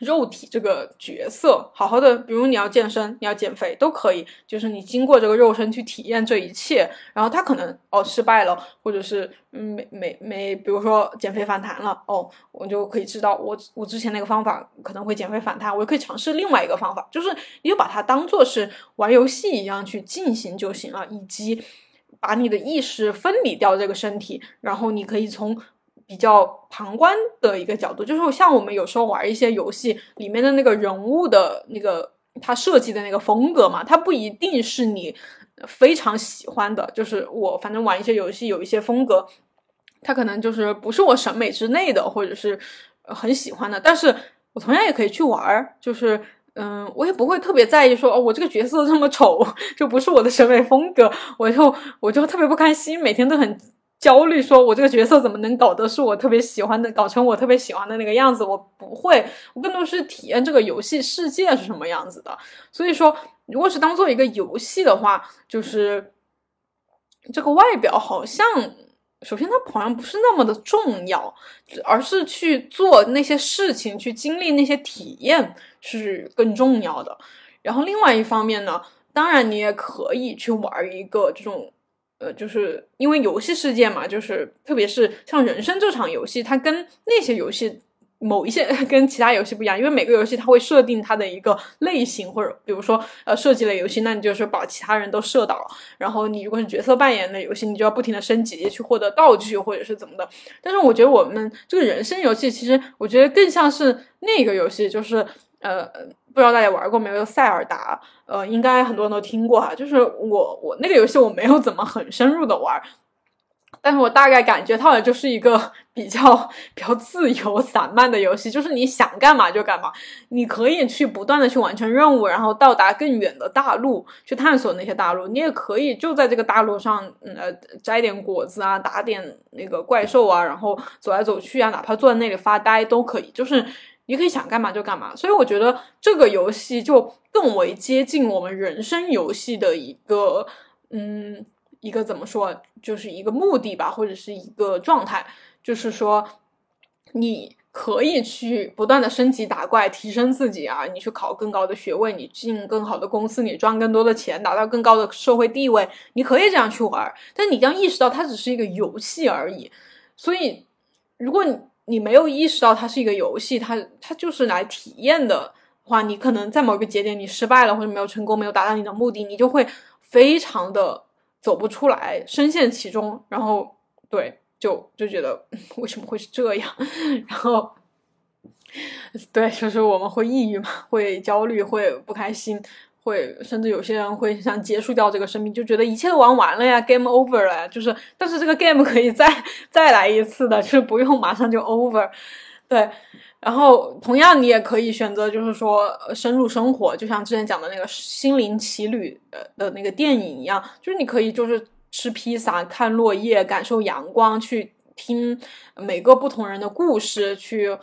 肉体这个角色，好好的，比如你要健身，你要减肥都可以，就是你经过这个肉身去体验这一切，然后他可能哦失败了，或者是嗯没没没，比如说减肥反弹了，哦，我就可以知道我我之前那个方法可能会减肥反弹，我就可以尝试另外一个方法，就是你就把它当做是玩游戏一样去进行就行了，以及把你的意识分离掉这个身体，然后你可以从。比较旁观的一个角度，就是像我们有时候玩一些游戏里面的那个人物的那个他设计的那个风格嘛，它不一定是你非常喜欢的。就是我反正玩一些游戏有一些风格，它可能就是不是我审美之内的，或者是很喜欢的。但是我同样也可以去玩，就是嗯，我也不会特别在意说哦，我这个角色这么丑，[LAUGHS] 就不是我的审美风格，我就我就特别不开心，每天都很。焦虑，说我这个角色怎么能搞得是我特别喜欢的，搞成我特别喜欢的那个样子？我不会，我更多是体验这个游戏世界是什么样子的。所以说，如果是当做一个游戏的话，就是这个外表好像，首先它好像不是那么的重要，而是去做那些事情，去经历那些体验是更重要的。然后另外一方面呢，当然你也可以去玩一个这种。呃，就是因为游戏世界嘛，就是特别是像人生这场游戏，它跟那些游戏某一些 [LAUGHS] 跟其他游戏不一样，因为每个游戏它会设定它的一个类型，或者比如说呃设计类游戏，那你就是把其他人都射倒，然后你如果是角色扮演类游戏，你就要不停的升级去获得道具或者是怎么的。但是我觉得我们这个人生游戏，其实我觉得更像是那个游戏，就是呃。不知道大家玩过没有？塞尔达，呃，应该很多人都听过哈。就是我我那个游戏我没有怎么很深入的玩，但是我大概感觉它好像就是一个比较 [LAUGHS] 比较自由散漫的游戏，就是你想干嘛就干嘛，你可以去不断的去完成任务，然后到达更远的大陆去探索那些大陆，你也可以就在这个大陆上，呃，摘点果子啊，打点那个怪兽啊，然后走来走去啊，哪怕坐在那里发呆都可以，就是你可以想干嘛就干嘛。所以我觉得这个游戏就更为接近我们人生游戏的一个，嗯。一个怎么说，就是一个目的吧，或者是一个状态，就是说，你可以去不断的升级打怪，提升自己啊，你去考更高的学位，你进更好的公司，你赚更多的钱，达到更高的社会地位，你可以这样去玩，但你将意识到它只是一个游戏而已。所以，如果你你没有意识到它是一个游戏，它它就是来体验的话，你可能在某个节点你失败了，或者没有成功，没有达到你的目的，你就会非常的。走不出来，深陷其中，然后对，就就觉得 [LAUGHS] 为什么会是这样？然后 [LAUGHS] 对，就是我们会抑郁嘛，会焦虑，会不开心，会甚至有些人会想结束掉这个生命，就觉得一切都玩完了呀，game over 了呀。就是，但是这个 game 可以再再来一次的，就是不用马上就 over。对。然后，同样你也可以选择，就是说深入生活，就像之前讲的那个《心灵奇旅》呃的那个电影一样，就是你可以就是吃披萨、看落叶、感受阳光，去听每个不同人的故事，去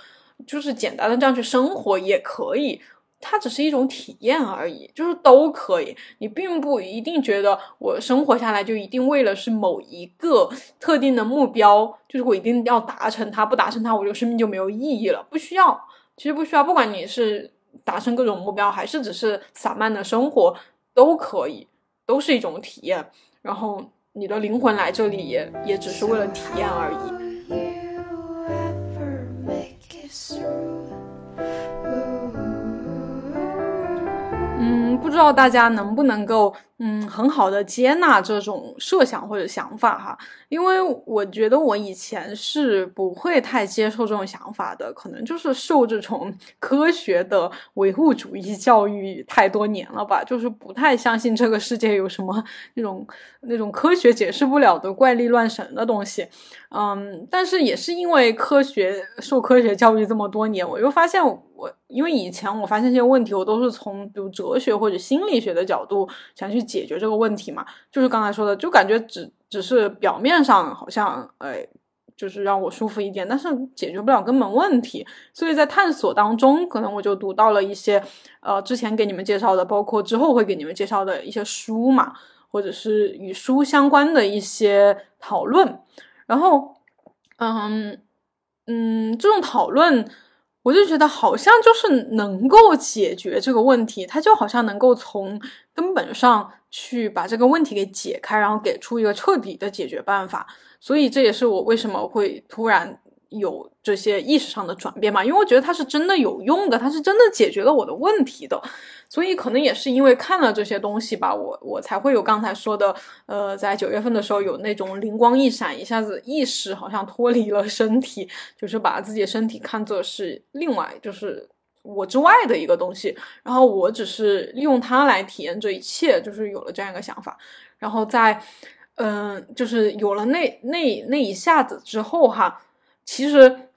就是简单的这样去生活也可以。它只是一种体验而已，就是都可以。你并不一定觉得我生活下来就一定为了是某一个特定的目标，就是我一定要达成它，不达成它，我就生命就没有意义了。不需要，其实不需要。不管你是达成各种目标，还是只是散漫的生活，都可以，都是一种体验。然后你的灵魂来这里，也也只是为了体验而已。you ever make history 嗯不知道大家能不能够，嗯，很好的接纳这种设想或者想法哈，因为我觉得我以前是不会太接受这种想法的，可能就是受这种 [LAUGHS] 科学的唯物主义教育太多年了吧，就是不太相信这个世界有什么那种那种科学解释不了的怪力乱神的东西，嗯，但是也是因为科学受科学教育这么多年，我又发现。我因为以前我发现这些问题，我都是从比如哲学或者心理学的角度想去解决这个问题嘛，就是刚才说的，就感觉只只是表面上好像，哎，就是让我舒服一点，但是解决不了根本问题。所以在探索当中，可能我就读到了一些，呃，之前给你们介绍的，包括之后会给你们介绍的一些书嘛，或者是与书相关的一些讨论。然后，嗯嗯，这种讨论。我就觉得好像就是能够解决这个问题，它就好像能够从根本上去把这个问题给解开，然后给出一个彻底的解决办法。所以这也是我为什么会突然。有这些意识上的转变嘛？因为我觉得它是真的有用的，它是真的解决了我的问题的，所以可能也是因为看了这些东西吧，我我才会有刚才说的，呃，在九月份的时候有那种灵光一闪，一下子意识好像脱离了身体，就是把自己的身体看作是另外就是我之外的一个东西，然后我只是利用它来体验这一切，就是有了这样一个想法，然后在嗯，就是有了那那那一下子之后哈。其实，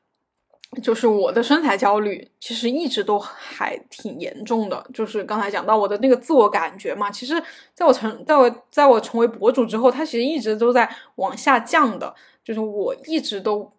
就是我的身材焦虑，其实一直都还挺严重的。就是刚才讲到我的那个自我感觉嘛，其实在我成在我在我成为博主之后，它其实一直都在往下降的。就是我一直都。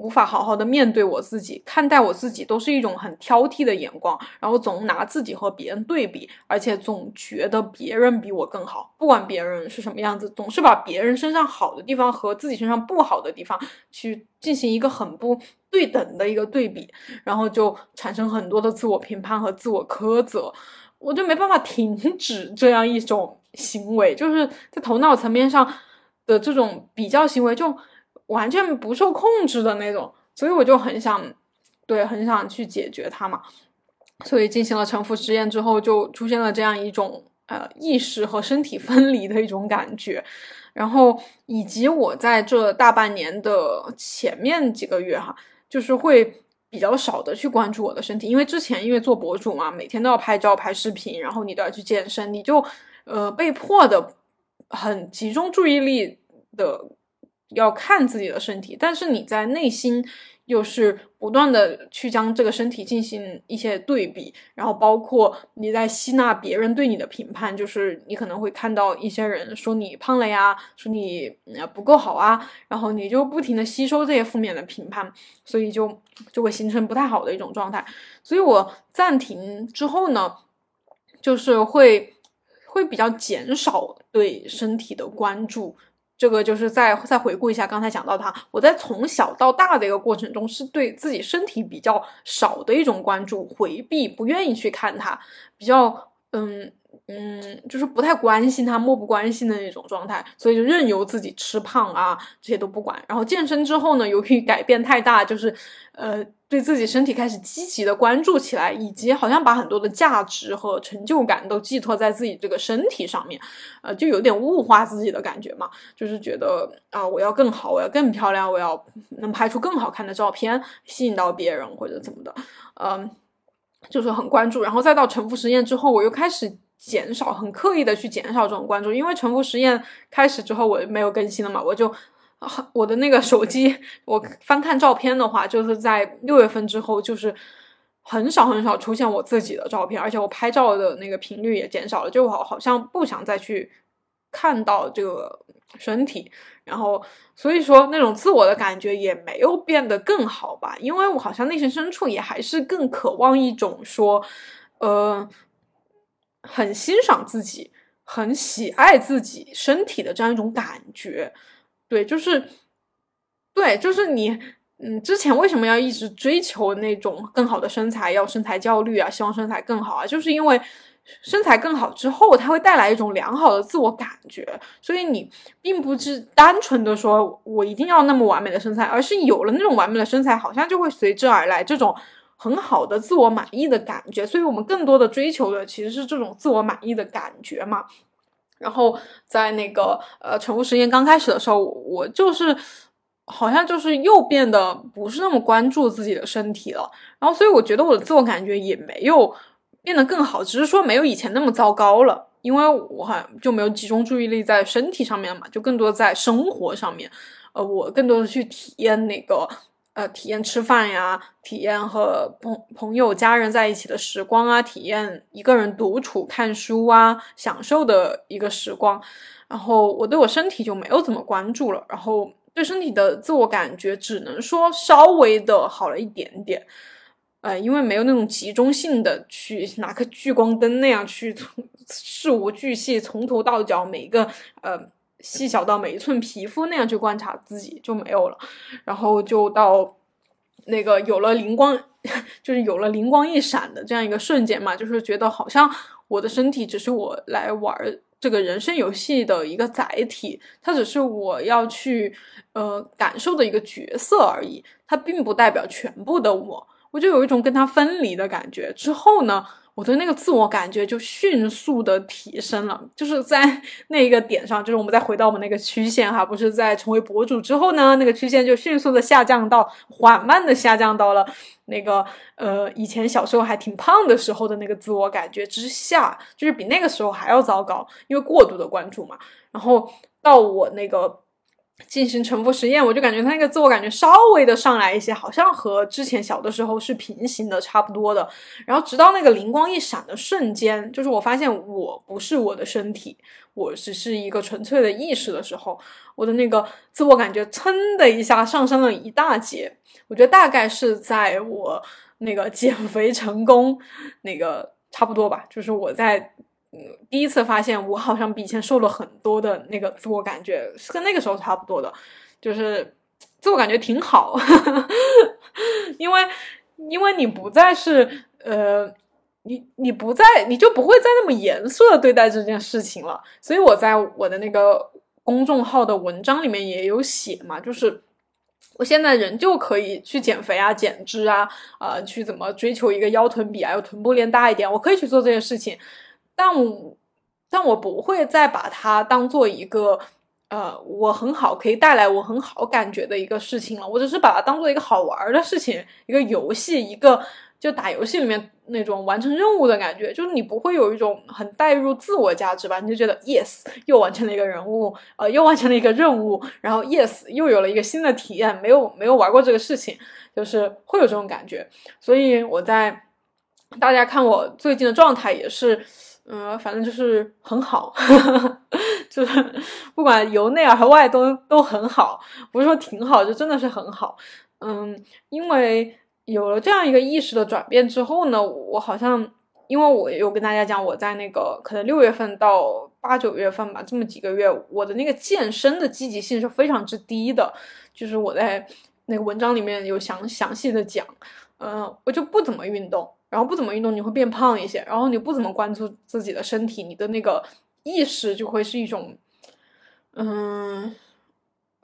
无法好好的面对我自己，看待我自己都是一种很挑剔的眼光，然后总拿自己和别人对比，而且总觉得别人比我更好，不管别人是什么样子，总是把别人身上好的地方和自己身上不好的地方去进行一个很不对等的一个对比，然后就产生很多的自我评判和自我苛责，我就没办法停止这样一种行为，就是在头脑层面上的这种比较行为就。完全不受控制的那种，所以我就很想，对，很想去解决它嘛。所以进行了沉浮实验之后，就出现了这样一种呃意识和身体分离的一种感觉。然后以及我在这大半年的前面几个月哈，就是会比较少的去关注我的身体，因为之前因为做博主嘛，每天都要拍照、拍视频，然后你都要去健身，你就呃被迫的很集中注意力的。要看自己的身体，但是你在内心又是不断的去将这个身体进行一些对比，然后包括你在吸纳别人对你的评判，就是你可能会看到一些人说你胖了呀，说你不够好啊，然后你就不停的吸收这些负面的评判，所以就就会形成不太好的一种状态。所以我暂停之后呢，就是会会比较减少对身体的关注。这个就是再再回顾一下刚才讲到他，我在从小到大的一个过程中，是对自己身体比较少的一种关注，回避，不愿意去看它，比较嗯。嗯，就是不太关心他，漠不关心的那种状态，所以就任由自己吃胖啊，这些都不管。然后健身之后呢，由于改变太大，就是呃，对自己身体开始积极的关注起来，以及好像把很多的价值和成就感都寄托在自己这个身体上面，呃，就有点物化自己的感觉嘛，就是觉得啊，我要更好，我要更漂亮，我要能拍出更好看的照片，吸引到别人或者怎么的，嗯，就是很关注。然后再到沉浮实验之后，我又开始。减少很刻意的去减少这种关注，因为沉浮实验开始之后我没有更新了嘛，我就 [LAUGHS] 我的那个手机，我翻看照片的话，就是在六月份之后，就是很少很少出现我自己的照片，而且我拍照的那个频率也减少了，就好好像不想再去看到这个身体，然后所以说那种自我的感觉也没有变得更好吧，因为我好像内心深处也还是更渴望一种说，呃。很欣赏自己，很喜爱自己身体的这样一种感觉，对，就是，对，就是你，嗯，之前为什么要一直追求那种更好的身材，要身材焦虑啊，希望身材更好啊，就是因为身材更好之后，它会带来一种良好的自我感觉，所以你并不是单纯的说我一定要那么完美的身材，而是有了那种完美的身材，好像就会随之而来这种。很好的自我满意的感觉，所以我们更多的追求的其实是这种自我满意的感觉嘛。然后在那个呃宠物实验刚开始的时候，我就是好像就是又变得不是那么关注自己的身体了。然后所以我觉得我的自我感觉也没有变得更好，只是说没有以前那么糟糕了，因为我好像就没有集中注意力在身体上面嘛，就更多在生活上面。呃，我更多的去体验那个。呃，体验吃饭呀，体验和朋朋友、家人在一起的时光啊，体验一个人独处看书啊，享受的一个时光。然后我对我身体就没有怎么关注了，然后对身体的自我感觉只能说稍微的好了一点点。呃，因为没有那种集中性的去拿个聚光灯那样去事无巨细从头到脚每一个呃。细小到每一寸皮肤那样去观察自己就没有了，然后就到那个有了灵光，[LAUGHS] 就是有了灵光一闪的这样一个瞬间嘛，就是觉得好像我的身体只是我来玩这个人生游戏的一个载体，它只是我要去呃感受的一个角色而已，它并不代表全部的我，我就有一种跟它分离的感觉。之后呢？我的那个自我感觉就迅速的提升了，就是在 [LAUGHS] 那一个点上，就是我们再回到我们那个曲线哈，不是在成为博主之后呢，那个曲线就迅速的下降到缓慢的下降到了那个呃以前小时候还挺胖的时候的那个自我感觉之下，就是比那个时候还要糟糕，因为过度的关注嘛。然后到我那个。进行沉浮实验，我就感觉他那个自我感觉稍微的上来一些，好像和之前小的时候是平行的，差不多的。然后直到那个灵光一闪的瞬间，就是我发现我不是我的身体，我只是一个纯粹的意识的时候，我的那个自我感觉噌的一下上升了一大截。我觉得大概是在我那个减肥成功那个差不多吧，就是我在。第一次发现我好像比以前瘦了很多的那个自我感觉是跟那个时候差不多的，就是自我感觉挺好，[LAUGHS] 因为因为你不再是呃，你你不再你就不会再那么严肃的对待这件事情了，所以我在我的那个公众号的文章里面也有写嘛，就是我现在人就可以去减肥啊、减脂啊，呃，去怎么追求一个腰臀比啊，要臀部练大一点，我可以去做这些事情。但我，但我不会再把它当做一个，呃，我很好可以带来我很好感觉的一个事情了。我只是把它当做一个好玩的事情，一个游戏，一个就打游戏里面那种完成任务的感觉，就是你不会有一种很带入自我价值吧？你就觉得 yes 又完成了一个人物，呃，又完成了一个任务，然后 yes 又有了一个新的体验，没有没有玩过这个事情，就是会有这种感觉。所以我在大家看我最近的状态也是，嗯，反正就是很好，[LAUGHS] 就是不管由内而外都都很好，不是说挺好，就真的是很好。嗯，因为。有了这样一个意识的转变之后呢，我好像，因为我有跟大家讲，我在那个可能六月份到八九月份吧，这么几个月，我的那个健身的积极性是非常之低的，就是我在那个文章里面有详详细的讲，嗯，我就不怎么运动，然后不怎么运动你会变胖一些，然后你不怎么关注自己的身体，你的那个意识就会是一种，嗯。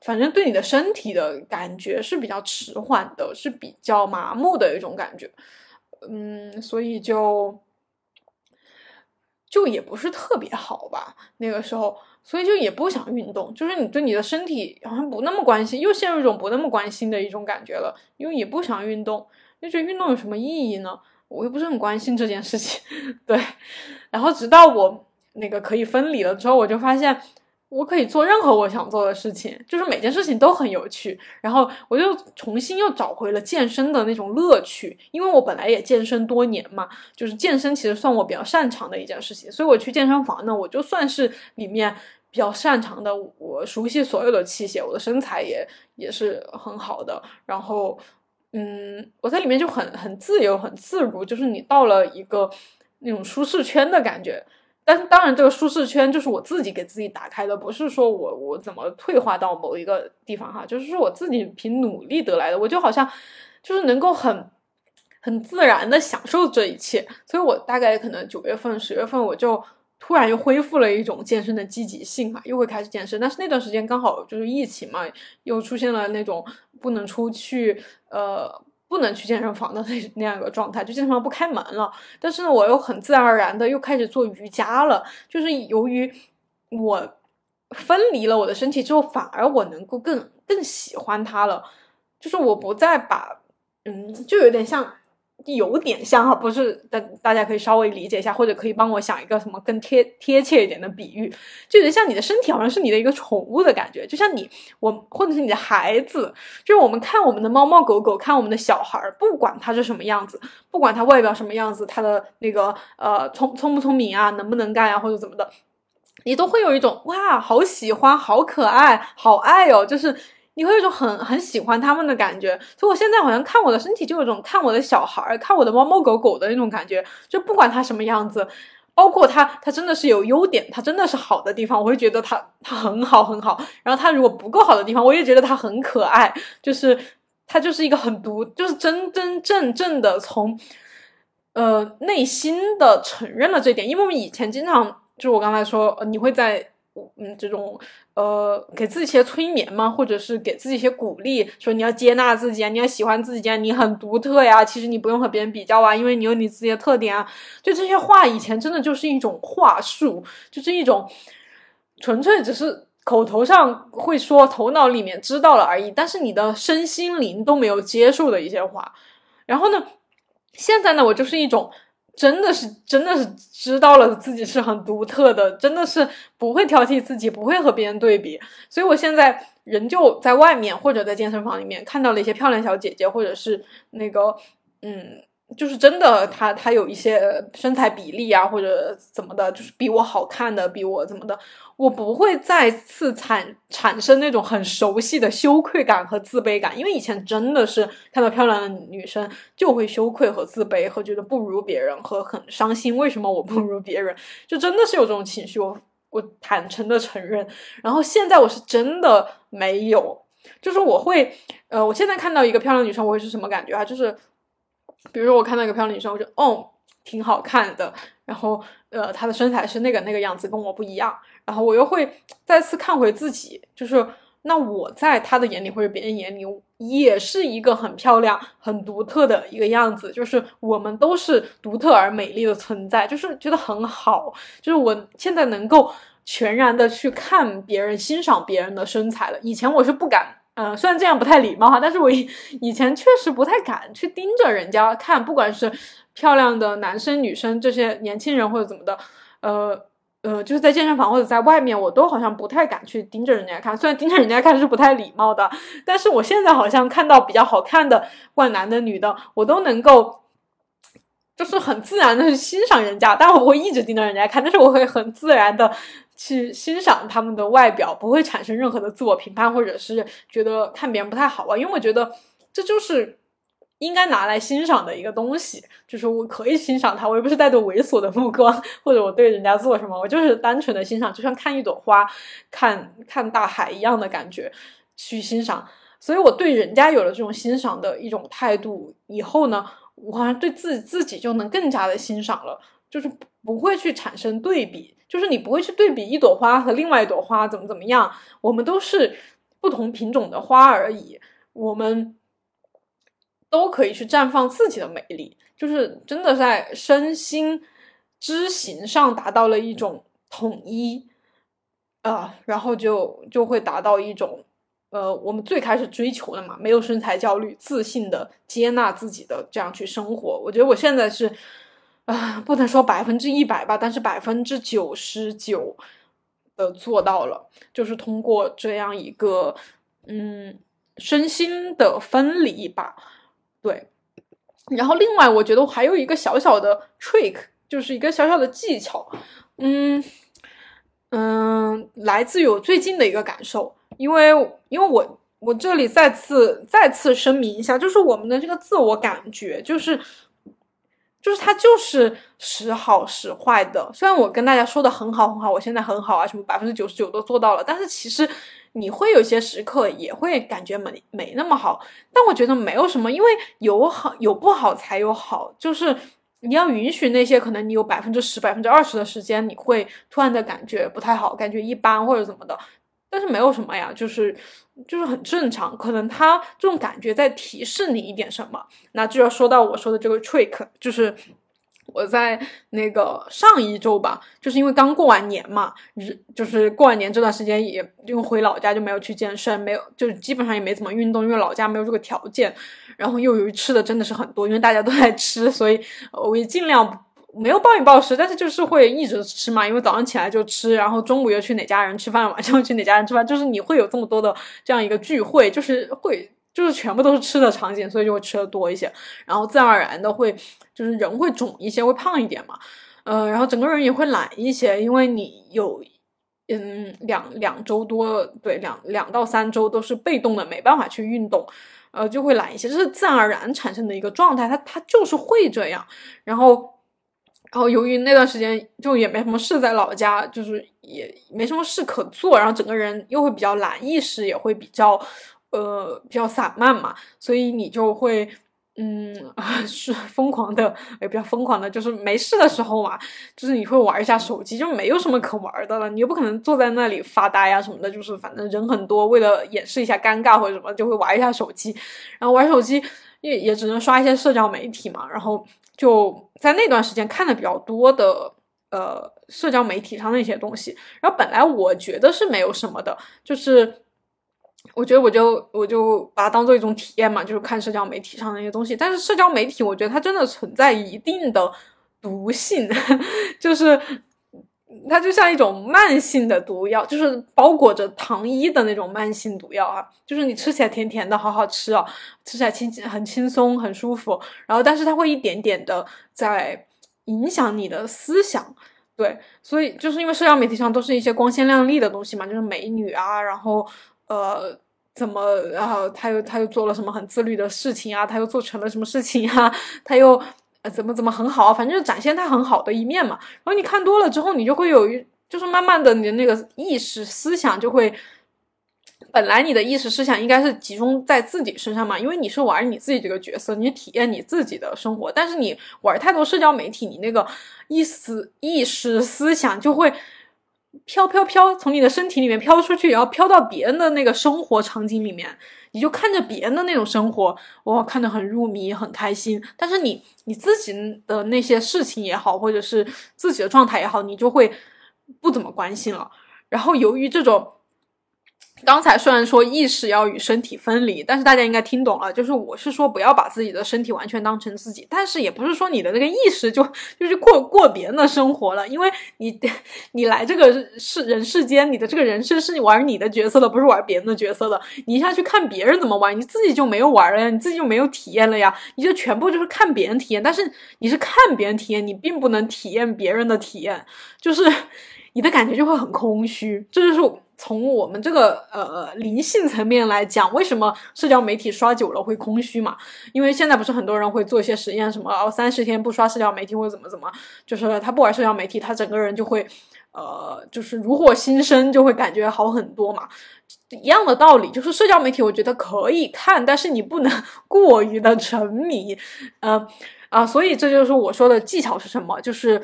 反正对你的身体的感觉是比较迟缓的，是比较麻木的一种感觉，嗯，所以就就也不是特别好吧。那个时候，所以就也不想运动，就是你对你的身体好像不那么关心，又陷入一种不那么关心的一种感觉了，因为也不想运动，就觉得运动有什么意义呢？我又不是很关心这件事情，对。然后直到我那个可以分离了之后，我就发现。我可以做任何我想做的事情，就是每件事情都很有趣。然后我就重新又找回了健身的那种乐趣，因为我本来也健身多年嘛，就是健身其实算我比较擅长的一件事情。所以我去健身房呢，我就算是里面比较擅长的，我熟悉所有的器械，我的身材也也是很好的。然后，嗯，我在里面就很很自由、很自如，就是你到了一个那种舒适圈的感觉。但是当然，这个舒适圈就是我自己给自己打开的，不是说我我怎么退化到某一个地方哈，就是说我自己凭努力得来的。我就好像就是能够很很自然的享受这一切，所以我大概可能九月份、十月份我就突然又恢复了一种健身的积极性哈，又会开始健身。但是那段时间刚好就是疫情嘛，又出现了那种不能出去，呃。不能去健身房的 [LAUGHS] 那那样一个状态，就健身房不开门了。但是呢，我又很自然而然的又开始做瑜伽了。就是由于我分离了我的身体之后，反而我能够更更喜欢它了。就是我不再把，嗯，就有点像。有点像哈，不是大大家可以稍微理解一下，或者可以帮我想一个什么更贴贴切一点的比喻，就有点像你的身体好像是你的一个宠物的感觉，就像你我或者是你的孩子，就是我们看我们的猫猫狗狗，看我们的小孩，不管他是什么样子，不管他外表什么样子，他的那个呃聪聪不聪明啊，能不能干啊，或者怎么的，你都会有一种哇，好喜欢，好可爱，好爱哦，就是。你会有一种很很喜欢他们的感觉，所以我现在好像看我的身体，就有种看我的小孩儿、看我的猫猫狗狗的那种感觉。就不管它什么样子，包括它，它真的是有优点，它真的是好的地方，我会觉得它它很好很好。然后它如果不够好的地方，我也觉得它很可爱。就是它就是一个很独，就是真真正正的从呃内心的承认了这点。因为我们以前经常就我刚才说，你会在。嗯，这种呃，给自己一些催眠嘛，或者是给自己一些鼓励，说你要接纳自己啊，你要喜欢自己啊，你很独特呀。其实你不用和别人比较啊，因为你有你自己的特点啊。就这些话，以前真的就是一种话术，就是一种纯粹只是口头上会说，头脑里面知道了而已，但是你的身心灵都没有接受的一些话。然后呢，现在呢，我就是一种。真的是，真的是知道了自己是很独特的，真的是不会挑剔自己，不会和别人对比。所以我现在仍旧在外面或者在健身房里面看到了一些漂亮小姐姐，或者是那个，嗯。就是真的，他他有一些身材比例啊，或者怎么的，就是比我好看的，比我怎么的，我不会再次产产生那种很熟悉的羞愧感和自卑感，因为以前真的是看到漂亮的女生就会羞愧和自卑，和觉得不如别人，和很伤心，为什么我不如别人，就真的是有这种情绪，我我坦诚的承认。然后现在我是真的没有，就是我会，呃，我现在看到一个漂亮女生，我会是什么感觉啊？就是。比如说我看到一个漂亮女生，我就哦挺好看的，然后呃她的身材是那个那个样子，跟我不一样，然后我又会再次看回自己，就是那我在她的眼里或者别人眼里也是一个很漂亮、很独特的一个样子，就是我们都是独特而美丽的存在，就是觉得很好，就是我现在能够全然的去看别人、欣赏别人的身材了，以前我是不敢。嗯，虽然这样不太礼貌哈，但是我以以前确实不太敢去盯着人家看，不管是漂亮的男生、女生这些年轻人或者怎么的，呃。呃，就是在健身房或者在外面，我都好像不太敢去盯着人家看。虽然盯着人家看是不太礼貌的，但是我现在好像看到比较好看的，不管男的女的，我都能够，就是很自然的去欣赏人家。但我不会一直盯着人家看，但是我会很自然的去欣赏他们的外表，不会产生任何的自我评判，或者是觉得看别人不太好啊。因为我觉得这就是。应该拿来欣赏的一个东西，就是我可以欣赏它，我又不是带着猥琐的目光，或者我对人家做什么，我就是单纯的欣赏，就像看一朵花、看看大海一样的感觉去欣赏。所以我对人家有了这种欣赏的一种态度以后呢，我好像对自己自己就能更加的欣赏了，就是不会去产生对比，就是你不会去对比一朵花和另外一朵花怎么怎么样，我们都是不同品种的花而已，我们。都可以去绽放自己的美丽，就是真的在身心知行上达到了一种统一，啊，然后就就会达到一种，呃，我们最开始追求的嘛，没有身材焦虑，自信的接纳自己的这样去生活。我觉得我现在是，啊，不能说百分之一百吧，但是百分之九十九的做到了，就是通过这样一个，嗯，身心的分离吧。对，然后另外我觉得我还有一个小小的 trick，就是一个小小的技巧，嗯嗯，来自于我最近的一个感受，因为因为我我这里再次再次声明一下，就是我们的这个自我感觉，就是就是它就是时好时坏的。虽然我跟大家说的很好很好，我现在很好啊，什么百分之九十九都做到了，但是其实。你会有些时刻也会感觉没没那么好，但我觉得没有什么，因为有好有不好才有好，就是你要允许那些可能你有百分之十、百分之二十的时间你会突然的感觉不太好，感觉一般或者怎么的，但是没有什么呀，就是就是很正常，可能他这种感觉在提示你一点什么，那就要说到我说的这个 trick，就是。我在那个上一周吧，就是因为刚过完年嘛，就是过完年这段时间，也因为回老家就没有去健身，没有就基本上也没怎么运动，因为老家没有这个条件。然后又由于吃的真的是很多，因为大家都在吃，所以我也尽量没有暴饮暴食，但是就是会一直吃嘛，因为早上起来就吃，然后中午又去哪家人吃饭，晚上又去哪家人吃饭，就是你会有这么多的这样一个聚会，就是会。就是全部都是吃的场景，所以就会吃的多一些，然后自然而然的会，就是人会肿一些，会胖一点嘛，呃，然后整个人也会懒一些，因为你有，嗯，两两周多，对，两两到三周都是被动的，没办法去运动，呃，就会懒一些，这是自然而然产生的一个状态，它它就是会这样，然后，然后由于那段时间就也没什么事在老家，就是也没什么事可做，然后整个人又会比较懒，意识也会比较。呃，比较散漫嘛，所以你就会，嗯，[LAUGHS] 是疯狂的，也比较疯狂的，就是没事的时候嘛，就是你会玩一下手机，就没有什么可玩的了，你又不可能坐在那里发呆啊什么的，就是反正人很多，为了掩饰一下尴尬或者什么，就会玩一下手机，然后玩手机也也只能刷一些社交媒体嘛，然后就在那段时间看的比较多的，呃，社交媒体上那些东西，然后本来我觉得是没有什么的，就是。我觉得我就我就把它当做一种体验嘛，就是看社交媒体上那些东西。但是社交媒体，我觉得它真的存在一定的毒性，[LAUGHS] 就是它就像一种慢性的毒药，就是包裹着糖衣的那种慢性毒药啊。就是你吃起来甜甜的，好好吃啊，吃起来轻很轻松，很舒服。然后，但是它会一点点的在影响你的思想。对，所以就是因为社交媒体上都是一些光鲜亮丽的东西嘛，就是美女啊，然后。呃，怎么？然后他又他又做了什么很自律的事情啊？他又做成了什么事情啊？他又怎么怎么很好？反正就展现他很好的一面嘛。然后你看多了之后，你就会有一，就是慢慢的你的那个意识思想就会，本来你的意识思想应该是集中在自己身上嘛，因为你是玩你自己这个角色，你体验你自己的生活。但是你玩太多社交媒体，你那个意思意识思想就会。飘飘飘，从你的身体里面飘出去，然后飘到别人的那个生活场景里面，你就看着别人的那种生活，哇，看得很入迷，很开心。但是你你自己的那些事情也好，或者是自己的状态也好，你就会不怎么关心了。然后由于这种刚才虽然说意识要与身体分离，但是大家应该听懂了，就是我是说不要把自己的身体完全当成自己，但是也不是说你的这个意识就就是过过别人的生活了，因为你 [LAUGHS] 你来这个世人世间，你的这个人生是你玩你的角色的，不是玩别人的角色的。你一下去看别人怎么玩，你自己就没有玩了呀，你自己就没有体验了呀，你就全部就是看别人体验，但是你是看别人体验，你并不能体验别人的体验，就是你的感觉就会很空虚，这就是。从我们这个呃灵性层面来讲，为什么社交媒体刷久了会空虚嘛？因为现在不是很多人会做一些实验，什么哦三十天不刷社交媒体或者怎么怎么，就是他不玩社交媒体，他整个人就会呃就是如获新生，就会感觉好很多嘛。一样的道理，就是社交媒体我觉得可以看，但是你不能 [LAUGHS] 过于的沉迷，呃啊，所以这就是我说的技巧是什么？就是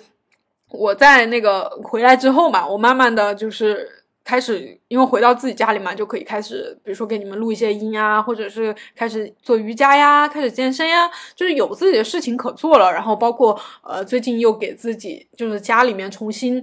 我在那个回来之后嘛，我慢慢的就是。开始，因为回到自己家里嘛，就可以开始，比如说给你们录一些音啊，或者是开始做瑜伽呀，开始健身呀，就是有自己的事情可做了。然后包括呃，最近又给自己就是家里面重新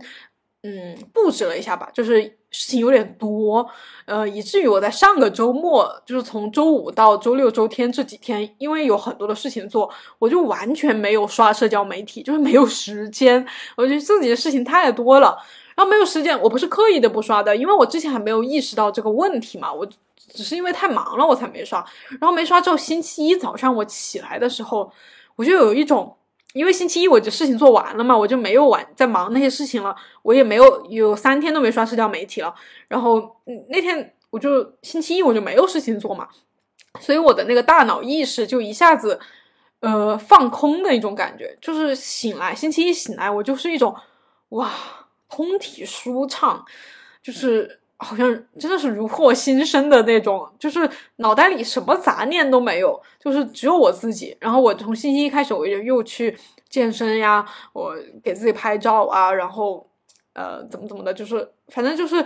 嗯布置了一下吧，就是事情有点多，呃，以至于我在上个周末，就是从周五到周六、周天这几天，因为有很多的事情做，我就完全没有刷社交媒体，就是没有时间，我觉得自己的事情太多了。然后没有时间，我不是刻意的不刷的，因为我之前还没有意识到这个问题嘛，我只是因为太忙了我才没刷。然后没刷之后，星期一早上我起来的时候，我就有一种，因为星期一我就事情做完了嘛，我就没有晚在忙那些事情了，我也没有有三天都没刷社交媒体了。然后那天我就星期一我就没有事情做嘛，所以我的那个大脑意识就一下子呃放空的一种感觉，就是醒来星期一醒来我就是一种哇。通体舒畅，就是好像真的是如获新生的那种，就是脑袋里什么杂念都没有，就是只有我自己。然后我从星期一开始，我就又去健身呀，我给自己拍照啊，然后呃怎么怎么的，就是反正就是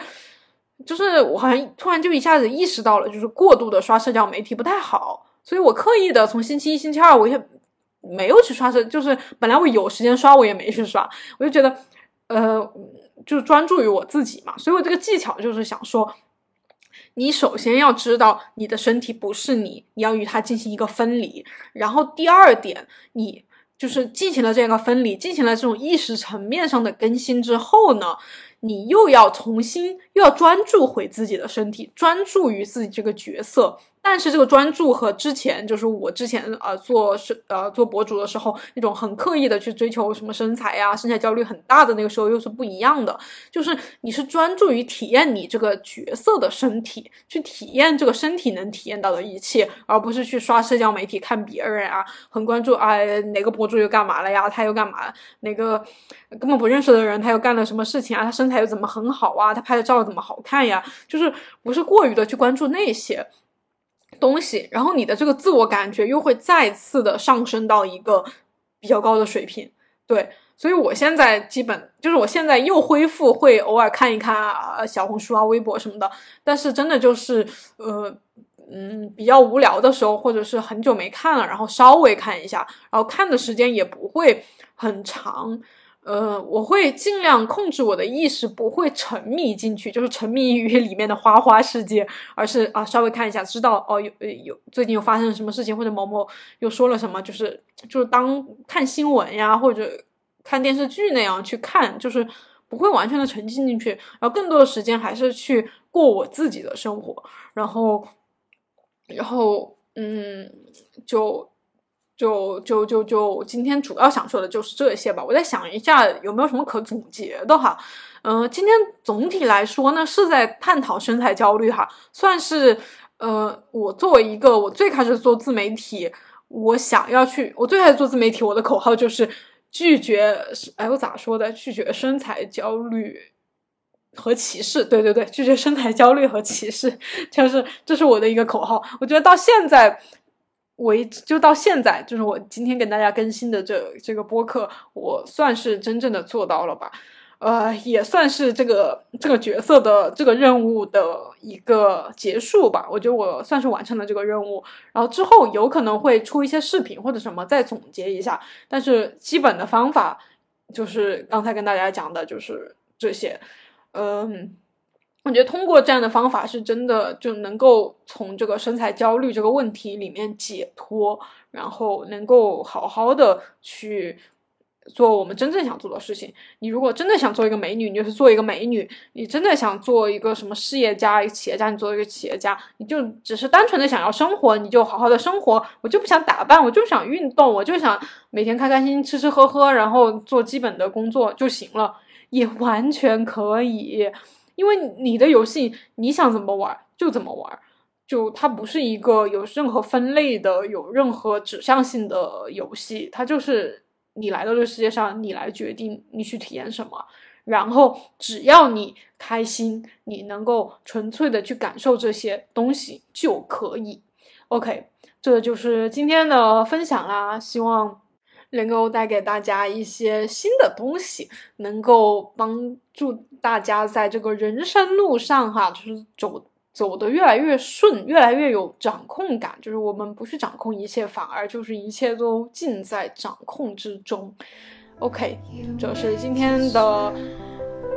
就是我好像突然就一下子意识到了，就是过度的刷社交媒体不太好，所以我刻意的从星期一、星期二我也没有去刷社，就是本来我有时间刷，我也没去刷，我就觉得。呃，就专注于我自己嘛，所以我这个技巧就是想说，你首先要知道你的身体不是你，你要与它进行一个分离。然后第二点，你就是进行了这个分离，进行了这种意识层面上的更新之后呢，你又要重新又要专注回自己的身体，专注于自己这个角色。但是这个专注和之前就是我之前呃做是呃做博主的时候那种很刻意的去追求什么身材呀身材焦虑很大的那个时候又是不一样的，就是你是专注于体验你这个角色的身体，去体验这个身体能体验到的一切，而不是去刷社交媒体看别人啊，很关注啊哪个博主又干嘛了呀，他又干嘛了？哪个根本不认识的人他又干了什么事情啊？他身材又怎么很好啊？他拍的照怎么好看呀？就是不是过于的去关注那些。东西，然后你的这个自我感觉又会再次的上升到一个比较高的水平，对，所以我现在基本就是我现在又恢复会偶尔看一看啊小红书啊微博什么的，但是真的就是呃嗯比较无聊的时候，或者是很久没看了，然后稍微看一下，然后看的时间也不会很长。呃，我会尽量控制我的意识，不会沉迷进去，就是沉迷于里面的花花世界，而是啊，稍微看一下，知道哦，有有最近又发生了什么事情，或者某某又说了什么，就是就是当看新闻呀，或者看电视剧那样去看，就是不会完全的沉浸进去，然后更多的时间还是去过我自己的生活，然后，然后嗯，就。就就就就今天主要想说的就是这些吧。我再想一下有没有什么可总结的哈。嗯，今天总体来说呢是在探讨身材焦虑哈，算是呃我作为一个我最开始做自媒体，我想要去我最开始做自媒体，我的口号就是拒绝哎我咋说的？拒绝身材焦虑和歧视。对对对，拒绝身材焦虑和歧视，[LAUGHS] 就是这是我的一个口号。我觉得到现在。我一就到现在，就是我今天跟大家更新的这这个播客，我算是真正的做到了吧？呃，也算是这个这个角色的这个任务的一个结束吧。我觉得我算是完成了这个任务，然后之后有可能会出一些视频或者什么再总结一下。但是基本的方法就是刚才跟大家讲的，就是这些。嗯，我觉得通过这样的方法是真的就能够从这个身材焦虑这个问题里面解脱，然后能够好好的去做我们真正想做的事情。你如果真的想做一个美女，你就是做一个美女；你真的想做一个什么事业家、一个企业家，你做一个企业家。你就只是单纯的想要生活，你就好好的生活。我就不想打扮，我就想运动，我就想每天开开心心吃吃喝喝，然后做基本的工作就行了，也完全可以。因为你的游戏，你想怎么玩就怎么玩，就它不是一个有任何分类的、有任何指向性的游戏，它就是你来到这个世界上，你来决定你去体验什么，然后只要你开心，你能够纯粹的去感受这些东西就可以。OK，这就是今天的分享啦，希望。能够带给大家一些新的东西，能够帮助大家在这个人生路上哈，就是走走的越来越顺，越来越有掌控感。就是我们不去掌控一切，反而就是一切都尽在掌控之中。OK，这是今天的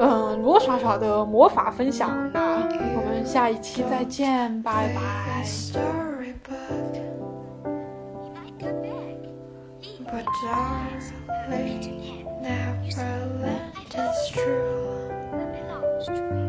嗯罗耍耍的魔法分享，那我们下一期再见，拜拜。But darling, never let us true.